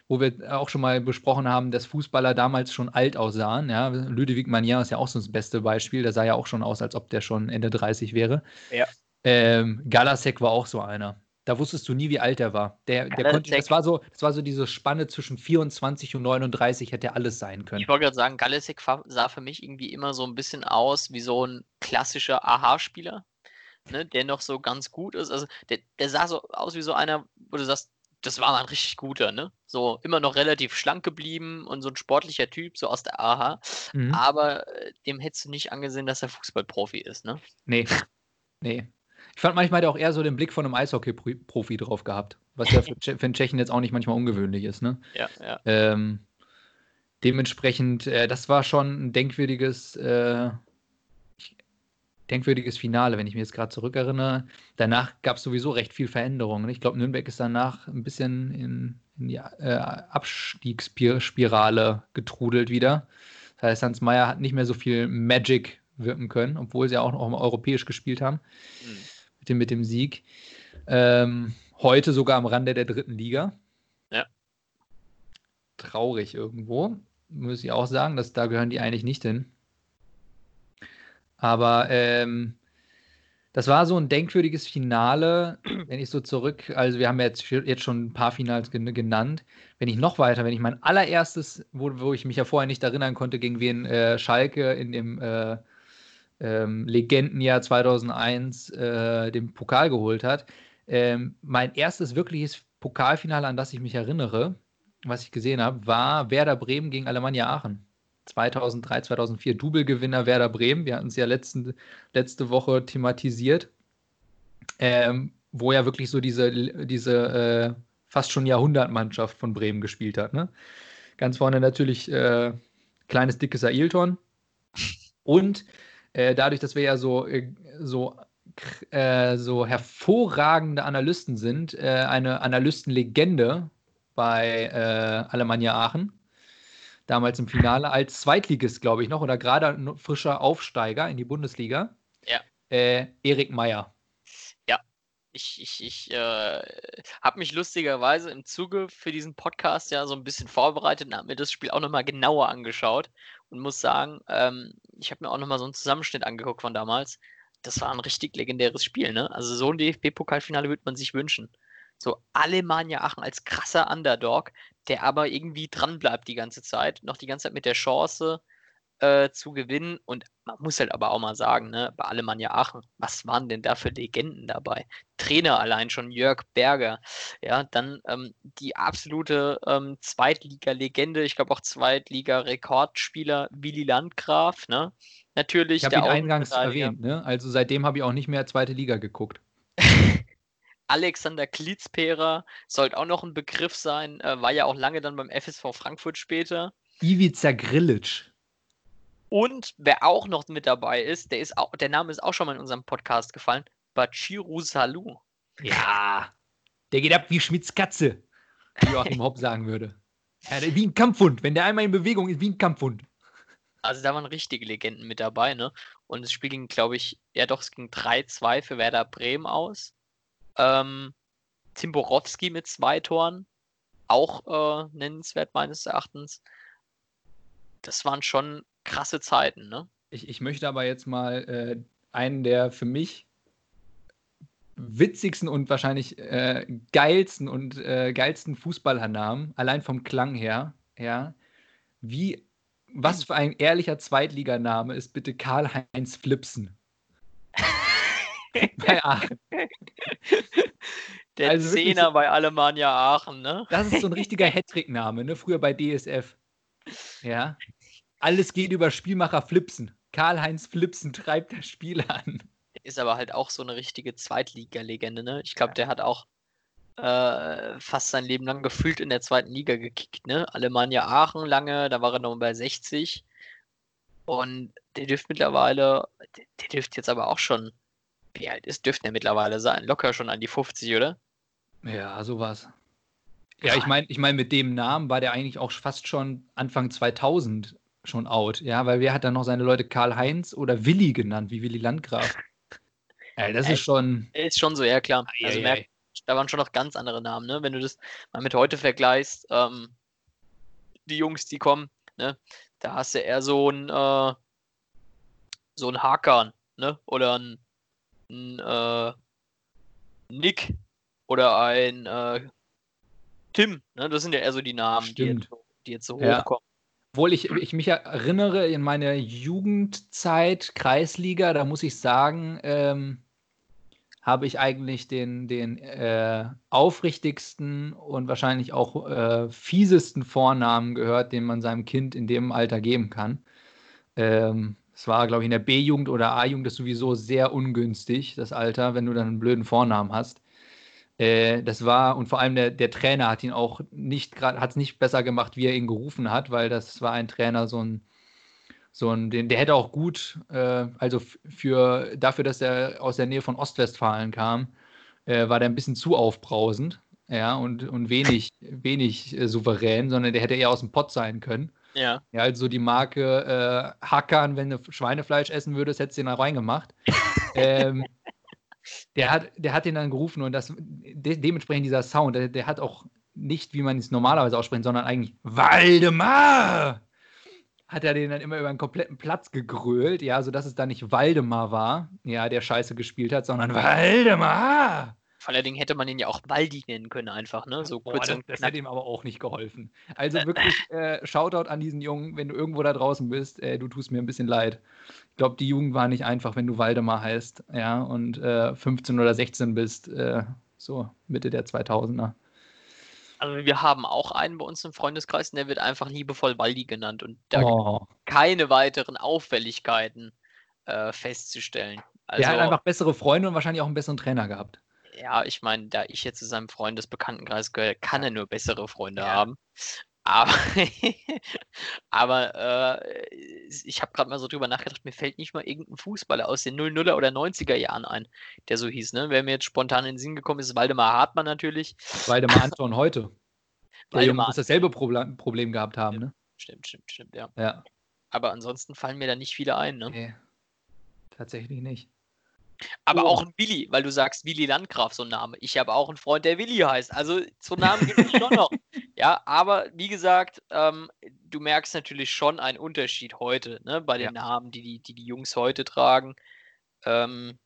Wo wir auch schon mal besprochen haben, dass Fußballer damals schon alt aussahen. Ja? Ludovic Magnin ist ja auch so das beste Beispiel. Der sah ja auch schon aus, als ob der schon Ende 30 wäre. Ja. Ähm, Galasek war auch so einer. Da wusstest du nie, wie alt er war. Der, der konnte, Galasek- das, war so, das war so diese Spanne zwischen 24 und 39, hätte alles sein können. Ich wollte gerade sagen, Galesek fa- sah für mich irgendwie immer so ein bisschen aus wie so ein klassischer Aha-Spieler, ne, der noch so ganz gut ist. Also der, der sah so aus wie so einer, wo du sagst, das war mal ein richtig guter, ne? So immer noch relativ schlank geblieben und so ein sportlicher Typ, so aus der AHA. Mhm. Aber äh, dem hättest du nicht angesehen, dass er Fußballprofi ist, ne? Nee. Nee. Ich fand manchmal hat er auch eher so den Blick von einem Eishockey-Profi drauf gehabt. Was ja für, für einen Tschechen jetzt auch nicht manchmal ungewöhnlich ist, ne? [laughs] Ja, ja. Ähm, dementsprechend, äh, das war schon ein denkwürdiges, äh, denkwürdiges Finale, wenn ich mich jetzt gerade zurückerinnere. Danach gab es sowieso recht viel Veränderungen. Ich glaube, Nürnberg ist danach ein bisschen in, in die äh, Abstiegsspirale getrudelt wieder. Das heißt, Hans Meyer hat nicht mehr so viel Magic wirken können, obwohl sie auch noch mal europäisch gespielt haben Hm. mit dem, mit dem Sieg. Ähm, heute sogar am Rande der dritten Liga. Ja. Traurig irgendwo, muss ich auch sagen, dass da gehören die eigentlich nicht hin. Aber ähm, das war so ein denkwürdiges Finale, [clears throat] wenn ich so zurück, also wir haben ja jetzt, jetzt schon ein paar Finals gen genannt. Wenn ich noch weiter, wenn ich mein allererstes, wo, wo ich mich ja vorher nicht erinnern konnte, gegen wen äh, Schalke in dem äh, ähm, Legendenjahr 2001 äh, den Pokal geholt hat. Ähm, mein erstes wirkliches Pokalfinale, an das ich mich erinnere, was ich gesehen habe, war Werder Bremen gegen Alemannia Aachen. 2003, 2004 Double-Gewinner Werder Bremen. Wir hatten es ja letzten, letzte Woche thematisiert, ähm, wo ja wirklich so diese, diese äh, fast schon Jahrhundertmannschaft von Bremen gespielt hat. Ne? Ganz vorne natürlich äh, kleines, dickes Ailton. Und äh, dadurch, dass wir ja so, äh, so, äh, so hervorragende Analysten sind, äh, eine Analystenlegende bei äh, Alemannia Aachen, damals im Finale, als Zweitligist, glaube ich noch, oder gerade ein frischer Aufsteiger in die Bundesliga, Ja. äh, Erik Meyer. Ich, ich, ich äh, habe mich lustigerweise im Zuge für diesen Podcast ja so ein bisschen vorbereitet und habe mir das Spiel auch nochmal genauer angeschaut und muss sagen, ähm, ich habe mir auch nochmal so einen Zusammenschnitt angeguckt von damals. Das war ein richtig legendäres Spiel, ne? Also so ein DFB-Pokalfinale würde man sich wünschen. So Alemannia Aachen als krasser Underdog, der aber irgendwie dran bleibt die ganze Zeit, noch die ganze Zeit mit der Chance, äh, zu gewinnen. Und man muss halt aber auch mal sagen, ne, bei Alemannia Aachen, was waren denn da für Legenden dabei? Trainer allein schon, Jörg Berger. Ja, dann ähm, die absolute ähm, Zweitliga-Legende, ich glaube auch Zweitliga-Rekordspieler Willi Landgraf, ne? Natürlich. Ich habe ihn eingangs erwähnt, ne? Also seitdem habe ich auch nicht mehr zweite Liga geguckt. [laughs] Alexander Klitzperer sollte auch noch ein Begriff sein, äh, war ja auch lange dann beim FSV Frankfurt später. Ivica Grilic. Und wer auch noch mit dabei ist, der ist auch, der Name ist auch schon mal in unserem Podcast gefallen, Bachiru Salou. Ja, der geht ab wie Schmidts Katze, wie Joachim Hopp sagen würde. Ja, wie ein Kampfhund. Wenn der einmal in Bewegung ist, wie ein Kampfhund. Also da waren richtige Legenden mit dabei, ne? Und das Spiel ging, glaube ich, ja doch, es ging 3-2 für Werder Bremen aus. Ähm, Tim Borowski mit zwei Toren, auch äh, nennenswert meines Erachtens. Das waren schon krasse Zeiten, ne? Ich, ich möchte aber jetzt mal äh, einen der für mich witzigsten und wahrscheinlich äh, geilsten und äh, geilsten Fußballernamen, allein vom Klang her, ja, wie, was für ein ehrlicher Zweitliganame ist bitte Karl-Heinz Flipsen? [laughs] bei Aachen. Der also Zehner so, bei Alemannia Aachen, ne? Das ist so ein richtiger [laughs] Hattrick-Name, ne? Früher bei DSF. Ja. Alles geht über Spielmacher Flipsen. Karl-Heinz Flipsen treibt das Spiel an. Ist aber halt auch so eine richtige Zweitliga-Legende, ne? Ich glaube, der hat auch äh, fast sein Leben lang gefühlt in der zweiten Liga gekickt, ne? Alemannia Aachen lange, da war er noch bei 60. Und der dürfte mittlerweile, der, der dürfte jetzt aber auch schon wie alt ist, dürfte er mittlerweile sein? Locker schon an die 50, oder? Ja, sowas. Ja, ich meine, ich mein, mit dem Namen war der eigentlich auch fast schon Anfang 2000 schon out. Ja, weil wer hat dann noch seine Leute Karl-Heinz oder Willi genannt, wie Willi Landgraf? [laughs] Ey, das ist schon. Ist schon so, ja klar. Ei, also ei, merkt, da waren schon noch ganz andere Namen, ne? Wenn du das mal mit heute vergleichst, ähm, die Jungs, die kommen, ne? Da hast du eher so ein, äh, so ein Hakan, ne? Oder ein ein äh, Nick oder ein äh, Tim. Ne? Das sind ja eher so die Namen, die jetzt, die jetzt, so ja. hochkommen. Obwohl ich, ich mich erinnere, in meiner Jugendzeit, Kreisliga, da muss ich sagen, ähm, habe ich eigentlich den, den äh, aufrichtigsten und wahrscheinlich auch äh, fiesesten Vornamen gehört, den man seinem Kind in dem Alter geben kann. Ähm, es war, glaube ich, in der B-Jugend oder A-Jugend ist sowieso sehr ungünstig, das Alter, wenn du dann einen blöden Vornamen hast. Äh, das war, und vor allem der, der Trainer hat ihn auch nicht gerade, hat es nicht besser gemacht, wie er ihn gerufen hat, weil das war ein Trainer, so ein, so ein, den, der hätte auch gut, äh, also für dafür, dass er aus der Nähe von Ostwestfalen kam, äh, war der ein bisschen zu aufbrausend, ja, und, und wenig, [laughs] wenig äh, souverän, sondern der hätte eher aus dem Pott sein können. Ja. Ja, also die Marke äh, Hackern, wenn du Schweinefleisch essen würdest, hättest du den da reingemacht. [laughs] ähm, der, hat, der hat den dann gerufen und das de dementsprechend dieser Sound, der, der, hat auch nicht, wie man es normalerweise ausspricht, sondern eigentlich Waldemar! Hat er den dann immer über einen kompletten Platz gegrölt, ja, sodass es dann nicht Waldemar war, ja, der Scheiße gespielt hat, sondern Waldemar! Vor allen Dingen hätte man ihn ja auch Waldi nennen können, einfach, ne? So Boah, kurz das, das hätte ihm aber auch nicht geholfen. Also [laughs] wirklich, äh, Shoutout an diesen Jungen, wenn du irgendwo da draußen bist, äh, du tust mir ein bisschen leid. Ich glaube, die Jugend war nicht einfach, wenn du Waldemar heißt, ja, und äh, 15 oder 16 bist, äh, so Mitte der 2000er. Also wir haben auch einen bei uns im Freundeskreis, der wird einfach liebevoll Waldi genannt und da oh. keine weiteren Auffälligkeiten äh, festzustellen. Also, der hat also einfach bessere Freunde und wahrscheinlich auch einen besseren Trainer gehabt ja, ich meine, da ich jetzt zu seinem Freundesbekanntenkreis gehöre, kann er nur bessere Freunde ja. haben. Aber, [laughs] aber äh, ich habe gerade mal so drüber nachgedacht, mir fällt nicht mal irgendein Fußballer aus den 00er oder 90er Jahren ein, der so hieß. Ne? Wer mir jetzt spontan in den Sinn gekommen ist, ist Waldemar Hartmann natürlich. Waldemar Anton heute. [laughs] Der Junge muss dasselbe Problem, Problem gehabt haben. Ne? Stimmt, stimmt, stimmt, ja. ja. Aber ansonsten fallen mir da nicht viele ein. Ne? Nee, tatsächlich nicht. Aber oh. auch ein Willi, weil du sagst Willi Landgraf, so ein Name. Ich habe auch einen Freund, der Willi heißt. Also so Namen gibt es schon noch. [laughs] Ja, aber wie gesagt, ähm, du merkst natürlich schon einen Unterschied heute, ne, bei den ja. Namen, die die, die die Jungs heute tragen. Ähm,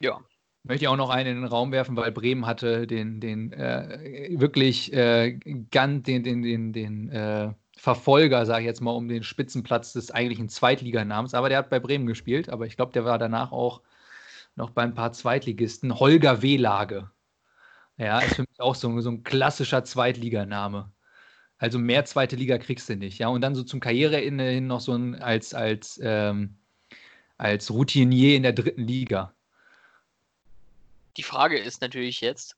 ja. Möchte ich auch noch einen in den Raum werfen, weil Bremen hatte den, den äh, wirklich äh, ganz, den, den, den, den äh, Verfolger, sage ich jetzt mal, um den Spitzenplatz des eigentlichen Zweitliganamens. Aber der hat bei Bremen gespielt, aber ich glaube, der war danach auch noch bei ein paar Zweitligisten. Holger Wehlage. Ja, ist für mich auch so, so ein klassischer Zweitliganame. Also mehr zweite Liga kriegst du nicht. Ja, und dann so zum Karriereende hin noch so ein als, als, ähm, als Routinier in der dritten Liga. Die Frage ist natürlich jetzt,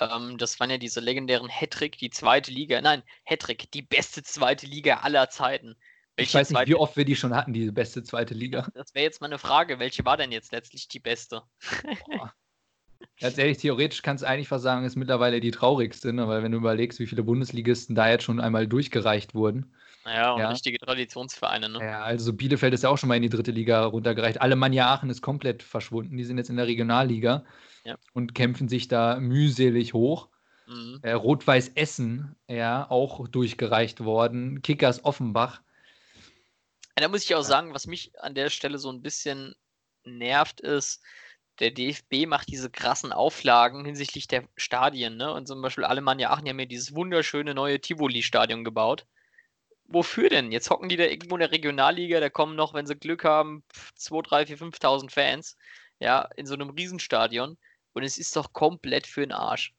ähm, das waren ja diese legendären Hattrick, die zweite Liga. Nein, Hattrick, die beste zweite Liga aller Zeiten. Welche ich weiß nicht, wie oft wir die schon hatten, diese beste zweite Liga. [laughs] Das wäre jetzt mal eine Frage. Welche war denn jetzt letztlich die beste? Ganz ehrlich, theoretisch kannst du eigentlich fast sagen, ist mittlerweile die traurigste, ne? weil wenn du überlegst, wie viele Bundesligisten da jetzt schon einmal durchgereicht wurden. Naja, und ja. richtige Traditionsvereine, ne? Ja, also Bielefeld ist ja auch schon mal in die dritte Liga runtergereicht. Alemannia Aachen ist komplett verschwunden. Die sind jetzt in der Regionalliga ja. und kämpfen sich da mühselig hoch. Mhm. Äh, Rot-Weiß Essen, ja, auch durchgereicht worden. Kickers Offenbach. Da muss ich auch sagen, was mich an der Stelle so ein bisschen nervt, ist, der DFB macht diese krassen Auflagen hinsichtlich der Stadien, ne? Und zum Beispiel Alemannia Aachen haben ja dieses wunderschöne neue Tivoli-Stadion gebaut. Wofür denn? Jetzt hocken die da irgendwo in der Regionalliga, da kommen noch, wenn sie Glück haben, 2, 3, 4, 5.000 Fans, ja, in so einem Riesenstadion. Und es ist doch komplett für den Arsch.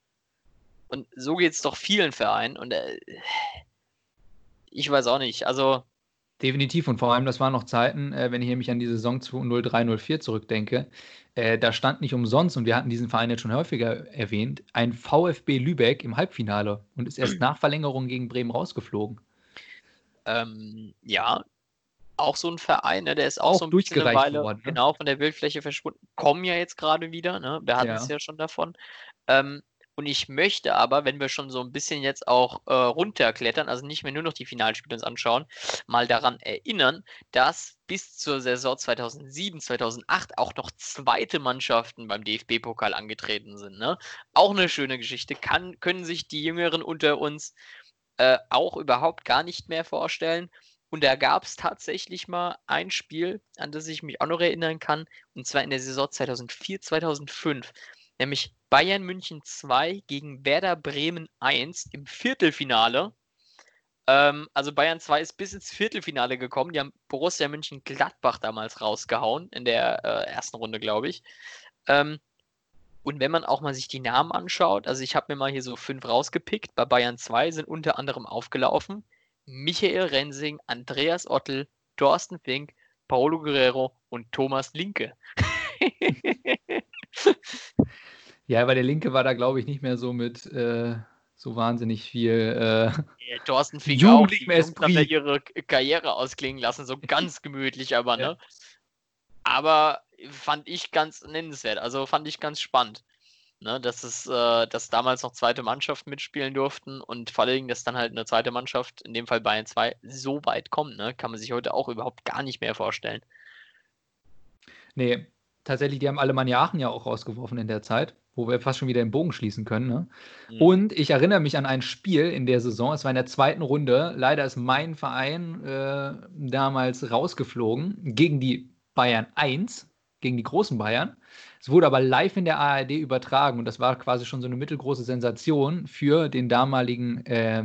Und so geht es doch vielen Vereinen. Und äh, ich weiß auch nicht. Also Definitiv und vor allem, das waren noch Zeiten, äh, wenn ich mich an die Saison 0304 zurückdenke, äh, da stand nicht umsonst, und wir hatten diesen Verein jetzt schon häufiger erwähnt, ein VfB Lübeck im Halbfinale und ist erst [clears throat] nach Verlängerung gegen Bremen rausgeflogen. Ähm, ja, auch so ein Verein, ne, der ist auch, auch so ein bisschen eine Weile worden, ne? genau von der Bildfläche verschwunden, kommen ja jetzt gerade wieder, ne? wir hatten es ja. ja schon davon. Ähm, und ich möchte aber, wenn wir schon so ein bisschen jetzt auch äh, runterklettern, also nicht mehr nur noch die Finalspiele uns anschauen, mal daran erinnern, dass bis zur Saison 2007, 2008 auch noch zweite Mannschaften beim DFB-Pokal angetreten sind. Ne? Auch eine schöne Geschichte. Kann, können sich die Jüngeren unter uns äh, auch überhaupt gar nicht mehr vorstellen. Und da gab es tatsächlich mal ein Spiel, an das ich mich auch noch erinnern kann, und zwar in der Saison 2004, 2005 nämlich Bayern München 2 gegen Werder Bremen 1 im Viertelfinale. Ähm, also Bayern 2 ist bis ins Viertelfinale gekommen. Die haben Borussia München Gladbach damals rausgehauen, in der äh, ersten Runde, glaube ich. Ähm, und wenn man auch mal sich die Namen anschaut, also ich habe mir mal hier so fünf rausgepickt. Bei Bayern 2 sind unter anderem aufgelaufen Michael Rensing, Andreas Ottel, Thorsten Fink, Paulo Guerrero und Thomas Linke. [laughs] Ja, weil der Linke war da, glaube ich, nicht mehr so mit äh, so wahnsinnig viel. Äh, ja, Thorsten [laughs] fing auch die Jungs haben ja ihre Karriere ausklingen lassen, so ganz [laughs] gemütlich, aber, ja. ne? Aber fand ich ganz nennenswert, also fand ich ganz spannend. Ne, dass es, äh, dass damals noch zweite Mannschaft mitspielen durften und vor allem, dass dann halt eine zweite Mannschaft, in dem Fall Bayern 2, so weit kommt, ne, kann man sich heute auch überhaupt gar nicht mehr vorstellen. Nee, tatsächlich, die haben Alemannia Aachen ja auch rausgeworfen in der Zeit wo wir fast schon wieder den Bogen schließen können. Ne? Mhm. Und ich erinnere mich an ein Spiel in der Saison, es war in der zweiten Runde. Leider ist mein Verein äh, damals rausgeflogen gegen die Bayern 1, gegen die großen Bayern. Es wurde aber live in der ARD übertragen und das war quasi schon so eine mittelgroße Sensation für den damaligen äh,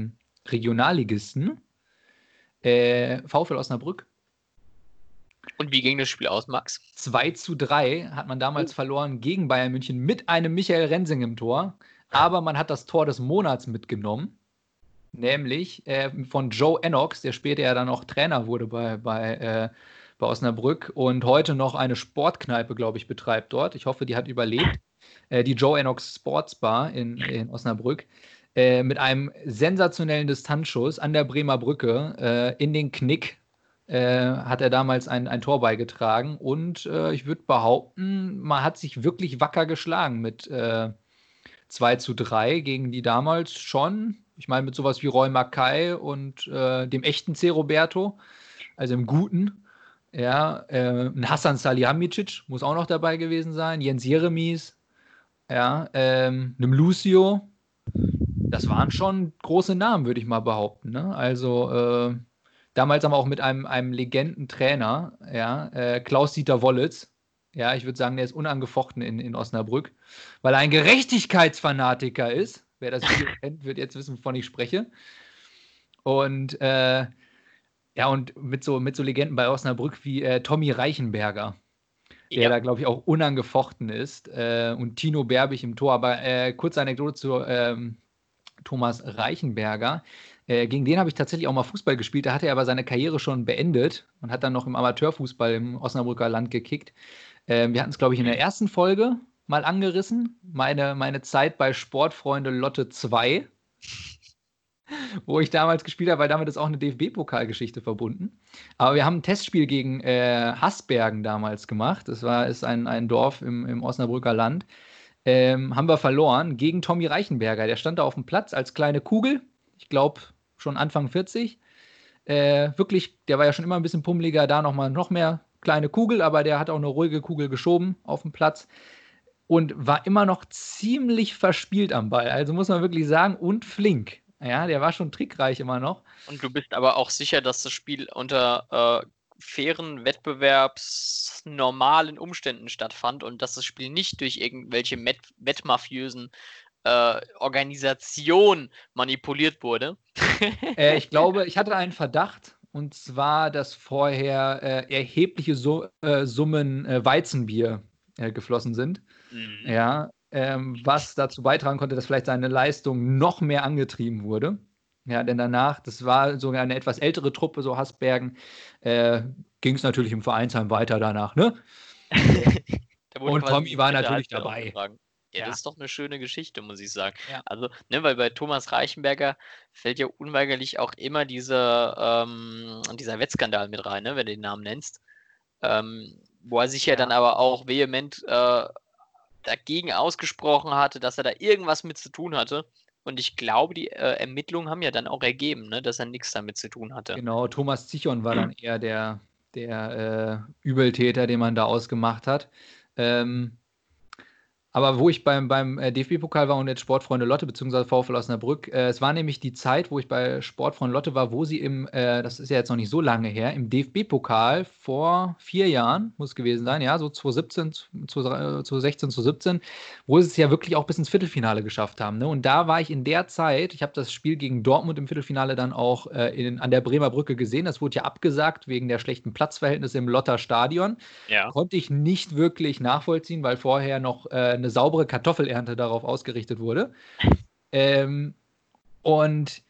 Regionalligisten äh, VfL Osnabrück. Und wie ging das Spiel aus, Max? 2 zu 3 hat man damals oh. verloren gegen Bayern München mit einem Michael Rensing im Tor. Aber man hat das Tor des Monats mitgenommen. Nämlich äh, von Joe Enox, der später ja dann auch Trainer wurde bei, bei, äh, bei Osnabrück und heute noch eine Sportkneipe, glaube ich, betreibt dort. Ich hoffe, die hat überlebt. Äh, die Joe Enox Sports Bar in, in Osnabrück. Äh, mit einem sensationellen Distanzschuss an der Bremer Brücke äh, in den Knick äh, hat er damals ein, ein Tor beigetragen. Und äh, ich würde behaupten, man hat sich wirklich wacker geschlagen mit äh, 2 zu 3 gegen die damals schon, ich meine, mit sowas wie Roy Mackay und äh, dem echten C. Roberto, also im Guten. Ja, äh, ein Hassan Salihamidzic muss auch noch dabei gewesen sein, Jens Jeremies, ja, ähm, einem Lucio. Das waren schon große Namen, würde ich mal behaupten. Ne? Also, äh, Damals aber auch mit einem, einem Legendentrainer, ja, äh, Klaus-Dieter Wollitz. Ja, ich würde sagen, der ist unangefochten in, in Osnabrück, weil er ein Gerechtigkeitsfanatiker ist. Wer das Video [laughs] kennt, wird jetzt wissen, wovon ich spreche. Und äh, ja, und mit so, mit so Legenden bei Osnabrück wie äh, Tommy Reichenberger, der Ja. da, glaube ich, auch unangefochten ist. Äh, und Tino Berbig im Tor. Aber äh, kurze Anekdote zu ähm, Thomas Reichenberger. Äh, gegen den habe ich tatsächlich auch mal Fußball gespielt. Da hatte er aber seine Karriere schon beendet und hat dann noch im Amateurfußball im Osnabrücker Land gekickt. Ähm, wir hatten es, glaube ich, in der ersten Folge mal angerissen. Meine, meine Zeit bei Sportfreunde Lotte 2, [laughs] wo ich damals gespielt habe, weil damit ist auch eine DFB-Pokalgeschichte verbunden. Aber wir haben ein Testspiel gegen äh, Hasbergen damals gemacht. Das war, ist ein, ein Dorf im, im Osnabrücker Land. Ähm, haben wir verloren gegen Tommy Reichenberger. Der stand da auf dem Platz als kleine Kugel. Ich glaube, schon Anfang 40. Äh, wirklich, der war ja schon immer ein bisschen pummeliger, da nochmal noch mehr kleine Kugel, aber der hat auch eine ruhige Kugel geschoben auf dem Platz und war immer noch ziemlich verspielt am Ball. Also muss man wirklich sagen, und flink. Ja, der war schon trickreich immer noch. Und du bist aber auch sicher, dass das Spiel unter äh, fairen, wettbewerbsnormalen Umständen stattfand und dass das Spiel nicht durch irgendwelche Met wettmafiösen äh, Organisationen manipuliert wurde. [laughs] Äh, ich glaube, ich hatte einen Verdacht, und zwar, dass vorher äh, erhebliche Su äh, Summen äh, Weizenbier geflossen sind. Mhm. Ja, ähm, was dazu beitragen konnte, dass vielleicht seine Leistung noch mehr angetrieben wurde. Ja, denn danach, das war sogar eine etwas ältere Truppe, so Hasbergen, äh, ging es natürlich im Vereinsheim weiter danach, ne? [laughs] Und Tommy war natürlich Halbzeit dabei. Ja, Ja. das ist doch eine schöne Geschichte, muss ich sagen. Ja. Also, ne, weil bei Thomas Reichenberger fällt ja unweigerlich auch immer dieser, ähm, dieser Wettskandal mit rein, ne, wenn du den Namen nennst. Ähm, wo er sich ja, Ja. dann aber auch vehement äh, dagegen ausgesprochen hatte, dass er da irgendwas mit zu tun hatte. Und ich glaube, die äh, Ermittlungen haben ja dann auch ergeben, ne, dass er nichts damit zu tun hatte. Genau, Thomas Zichon war dann eher der, der äh, Übeltäter, den man da ausgemacht hat. Ähm, aber wo ich beim, beim äh, DFB-Pokal war und jetzt Sportfreunde Lotte bzw. VfL Osnabrück, äh, es war nämlich die Zeit, wo ich bei Sportfreunde Lotte war, wo sie im, äh, das ist ja jetzt noch nicht so lange her, im DFB-Pokal vor vier Jahren, muss es gewesen sein, ja, so 2017, 2016, 2017, wo sie es ja wirklich auch bis ins Viertelfinale geschafft haben. Ne? Und da war ich in der Zeit, ich habe das Spiel gegen Dortmund im Viertelfinale dann auch äh, in, an der Bremer Brücke gesehen. Das wurde ja abgesagt wegen der schlechten Platzverhältnisse im Lotter Stadion. Ja. Konnte ich nicht wirklich nachvollziehen, weil vorher noch äh, eine saubere Kartoffelernte darauf ausgerichtet wurde. Ähm, und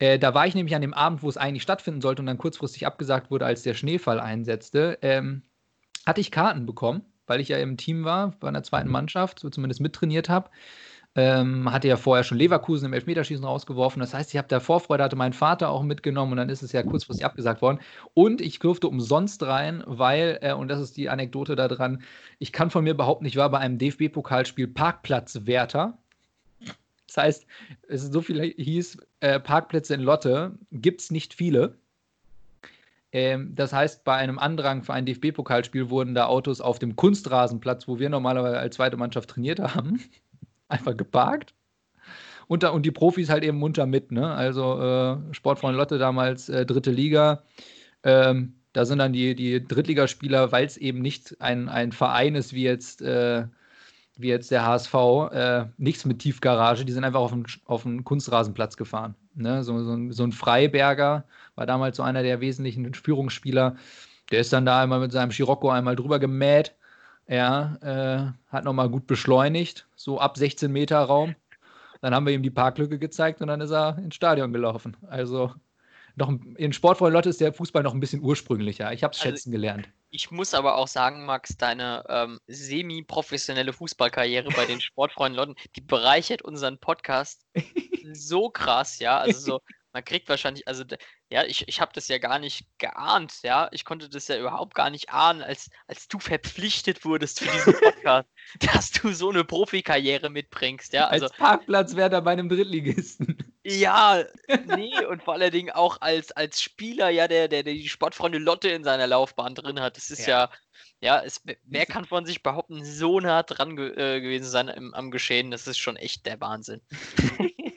äh, da war ich nämlich an dem Abend, wo es eigentlich stattfinden sollte und dann kurzfristig abgesagt wurde, als der Schneefall einsetzte, ähm, hatte ich Karten bekommen, weil ich ja im Team war, bei einer zweiten Mannschaft, so zumindest mittrainiert habe. Ähm, hatte ja vorher schon Leverkusen im Elfmeterschießen rausgeworfen. Das heißt, ich habe da Vorfreude, hatte meinen Vater auch mitgenommen und dann ist es ja kurzfristig abgesagt worden. Und ich durfte umsonst rein, weil, äh, und das ist die Anekdote daran, ich kann von mir behaupten, ich war bei einem DFB-Pokalspiel Parkplatzwärter. Das heißt, es ist so viel hieß, äh, Parkplätze in Lotte gibt es nicht viele. Ähm, das heißt, bei einem Andrang für ein DFB-Pokalspiel wurden da Autos auf dem Kunstrasenplatz, wo wir normalerweise als zweite Mannschaft trainiert haben, einfach geparkt. Und, da, und die Profis halt eben munter mit. Ne? Also äh, Sportfreund Lotte damals äh, dritte Liga. Ähm, da sind dann die, die Drittligaspieler, weil es eben nicht ein, ein Verein ist wie jetzt, äh, wie jetzt der HSV, äh, nichts mit Tiefgarage, die sind einfach auf den, auf den Kunstrasenplatz gefahren. Ne? So, so, ein, so ein Freiberger war damals so einer der wesentlichen Führungsspieler. Der ist dann da einmal mit seinem Scirocco einmal drüber gemäht. Ja, äh, hat nochmal gut beschleunigt, so ab 16 Meter Raum. Dann haben wir ihm die Parklücke gezeigt und dann ist er ins Stadion gelaufen. Also noch in Sportfreund Lotte ist der Fußball noch ein bisschen ursprünglicher. Ich habe es Also- schätzen gelernt. Ich muss aber auch sagen, Max, deine ähm, semi-professionelle Fußballkarriere bei den [laughs] Sportfreunden Lotten, die bereichert unseren Podcast so krass, ja. Also so, man kriegt wahrscheinlich, also ja, ich, ich habe das ja gar nicht geahnt, ja. Ich konnte das ja überhaupt gar nicht ahnen, als, als du verpflichtet wurdest für diesen Podcast, [laughs] [laughs] dass du so eine Profikarriere mitbringst, ja. Also Als Parkplatzwärter bei einem Drittligisten. ja, nee, und vor allen Dingen auch als, als Spieler, ja, der, der, der die Sportfreunde Lotte in seiner Laufbahn drin hat. Das ist ja, ja, es, wer kann von sich behaupten, so nah dran ge äh, gewesen sein im, am Geschehen? Das ist schon echt der Wahnsinn. [laughs]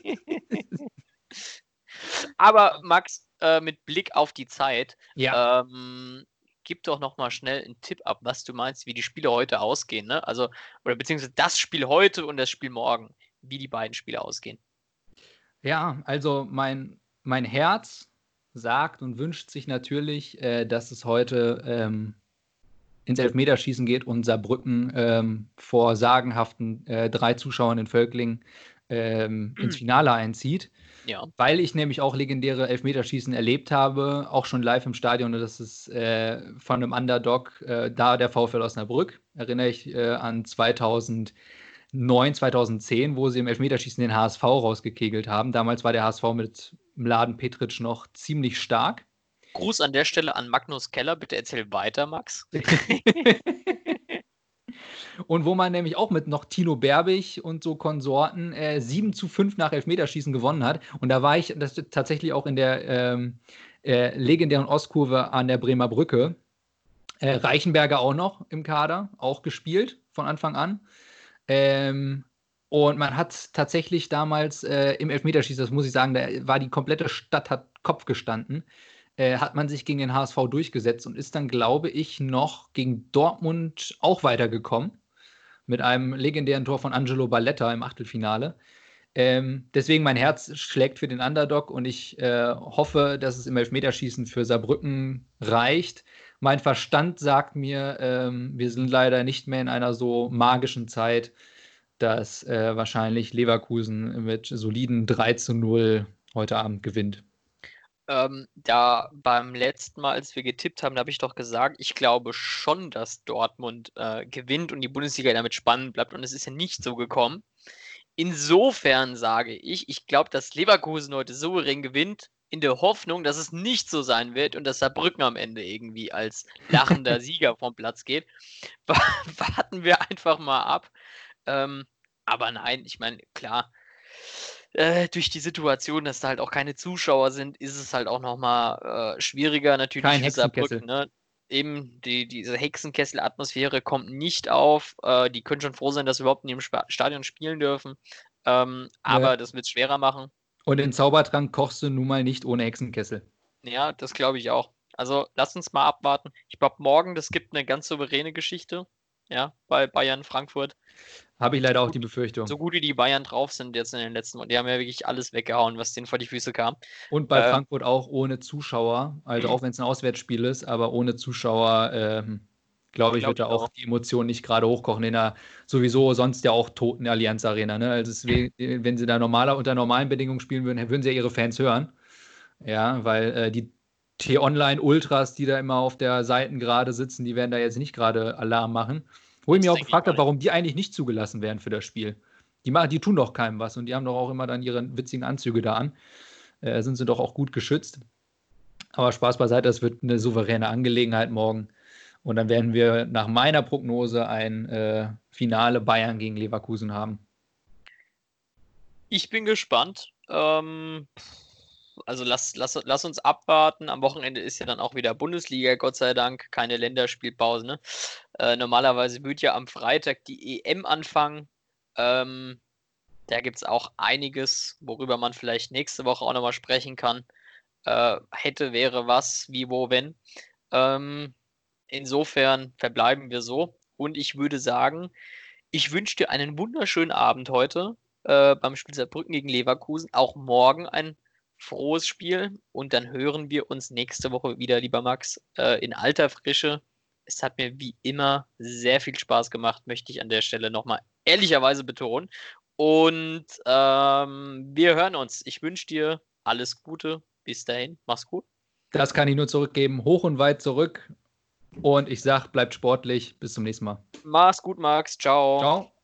Aber Max, äh, mit Blick auf die Zeit, Ja. ähm, gib doch noch mal schnell einen Tipp ab, was du meinst, wie die Spiele heute ausgehen, ne? Also, oder beziehungsweise das Spiel heute und das Spiel morgen, wie die beiden Spiele ausgehen. Ja, also mein mein Herz sagt und wünscht sich natürlich, äh, dass es heute ähm, ins Elfmeterschießen geht und Saarbrücken ähm, vor sagenhaften äh, drei Zuschauern in Völklingen ähm, ins Finale einzieht. Ja. Weil ich nämlich auch legendäre Elfmeterschießen erlebt habe, auch schon live im Stadion. Und das ist äh, von einem Underdog, äh, da der VfL Osnabrück, erinnere ich äh, an 2009, 2010, wo sie im Elfmeterschießen den HSV rausgekegelt haben. Damals war der HSV mit Mladen Petric noch ziemlich stark. Gruß an der Stelle an Magnus Keller. Bitte erzähl weiter, Max. [laughs] [laughs] und wo man nämlich auch mit noch Tino Berbig und so Konsorten äh, 7 zu 5 nach Elfmeterschießen gewonnen hat. Und da war ich das tatsächlich auch in der ähm, äh, legendären Ostkurve an der Bremer Brücke. Äh, Reichenberger auch noch im Kader, auch gespielt von Anfang an. Ähm, und man hat tatsächlich damals äh, im Elfmeterschießen, das muss ich sagen, da war die komplette Stadt hat Kopf gestanden äh, hat man sich gegen den HSV durchgesetzt und ist dann, glaube ich, noch gegen Dortmund auch weitergekommen. Mit einem legendären Tor von Angelo Balletta im Achtelfinale. Ähm, deswegen mein Herz schlägt für den Underdog und ich äh, hoffe, dass es im Elfmeterschießen für Saarbrücken reicht. Mein Verstand sagt mir, ähm, wir sind leider nicht mehr in einer so magischen Zeit, dass äh, wahrscheinlich Leverkusen mit soliden 3 zu 0 heute Abend gewinnt. Ähm, da beim letzten Mal, als wir getippt haben, habe ich doch gesagt, ich glaube schon, dass Dortmund äh, gewinnt und die Bundesliga damit spannend bleibt. Und es ist ja nicht so gekommen. Insofern sage ich, ich glaube, dass Leverkusen heute souverän gewinnt, in der Hoffnung, dass es nicht so sein wird und dass Saarbrücken am Ende irgendwie als lachender [laughs] Sieger vom Platz geht. [laughs] Warten wir einfach mal ab. Ähm, aber nein, ich meine, klar, äh, durch die Situation, dass da halt auch keine Zuschauer sind, ist es halt auch nochmal äh, schwieriger. Natürlich Kein Hexenkessel. ne? Eben, die, diese Hexenkessel-Atmosphäre kommt nicht auf. Äh, die können schon froh sein, dass sie überhaupt in dem Sp Stadion spielen dürfen. Ähm, aber ja. das wird es schwerer machen. Und den Zaubertrank kochst du nun mal nicht ohne Hexenkessel. Ja, das glaube ich auch. Also lass uns mal abwarten. Ich glaube, morgen, das gibt eine ganz souveräne Geschichte. Ja, bei Bayern Frankfurt. Habe ich leider auch die Befürchtung. So gut wie die Bayern drauf sind jetzt in den letzten Monaten. Die haben ja wirklich alles weggehauen, was denen vor die Füße kam. Und bei äh, Frankfurt auch ohne Zuschauer. Also auch wenn es ein Auswärtsspiel ist, aber ohne Zuschauer, ähm, glaube ich, glaub wird da auch die Emotionen nicht gerade hochkochen in der sowieso sonst ja auch toten Allianz Arena. Ne? Also deswegen, wenn sie da normaler, unter normalen Bedingungen spielen würden, würden sie ja ihre Fans hören. Ja, weil äh, die T-Online-Ultras, die da immer auf der Seiten gerade sitzen, die werden da jetzt nicht gerade Alarm machen. Wo ich mir auch gefragt habe, warum die eigentlich nicht zugelassen werden für das Spiel. Die, machen, die tun doch keinem was und die haben doch auch immer dann ihre witzigen Anzüge da an. Äh, sind sie doch auch gut geschützt. Aber Spaß beiseite, das wird eine souveräne Angelegenheit morgen. Und dann werden wir nach meiner Prognose ein äh, Finale Bayern gegen Leverkusen haben. Ich bin gespannt. Ähm, also lass, lass, lass uns abwarten. Am Wochenende ist ja dann auch wieder Bundesliga, Gott sei Dank, keine Länderspielpause. Ne? Äh, normalerweise wird ja am Freitag die EM anfangen. Ähm, da gibt es auch einiges, worüber man vielleicht nächste Woche auch nochmal sprechen kann. Äh, hätte, wäre was, wie, wo, wenn. Ähm, insofern verbleiben wir so. Und ich würde sagen, ich wünsche dir einen wunderschönen Abend heute äh, beim Spiel Saarbrücken gegen Leverkusen. Auch morgen ein frohes Spiel und dann hören wir uns nächste Woche wieder, lieber Max, äh, in alter Frische. Es hat mir wie immer sehr viel Spaß gemacht, möchte ich an der Stelle nochmal ehrlicherweise betonen. Und ähm, wir hören uns. Ich wünsche dir alles Gute. Bis dahin. Mach's gut. Das kann ich nur zurückgeben. Hoch und weit zurück. Und ich sag, bleibt sportlich. Bis zum nächsten Mal. Mach's gut, Max. Ciao. Ciao.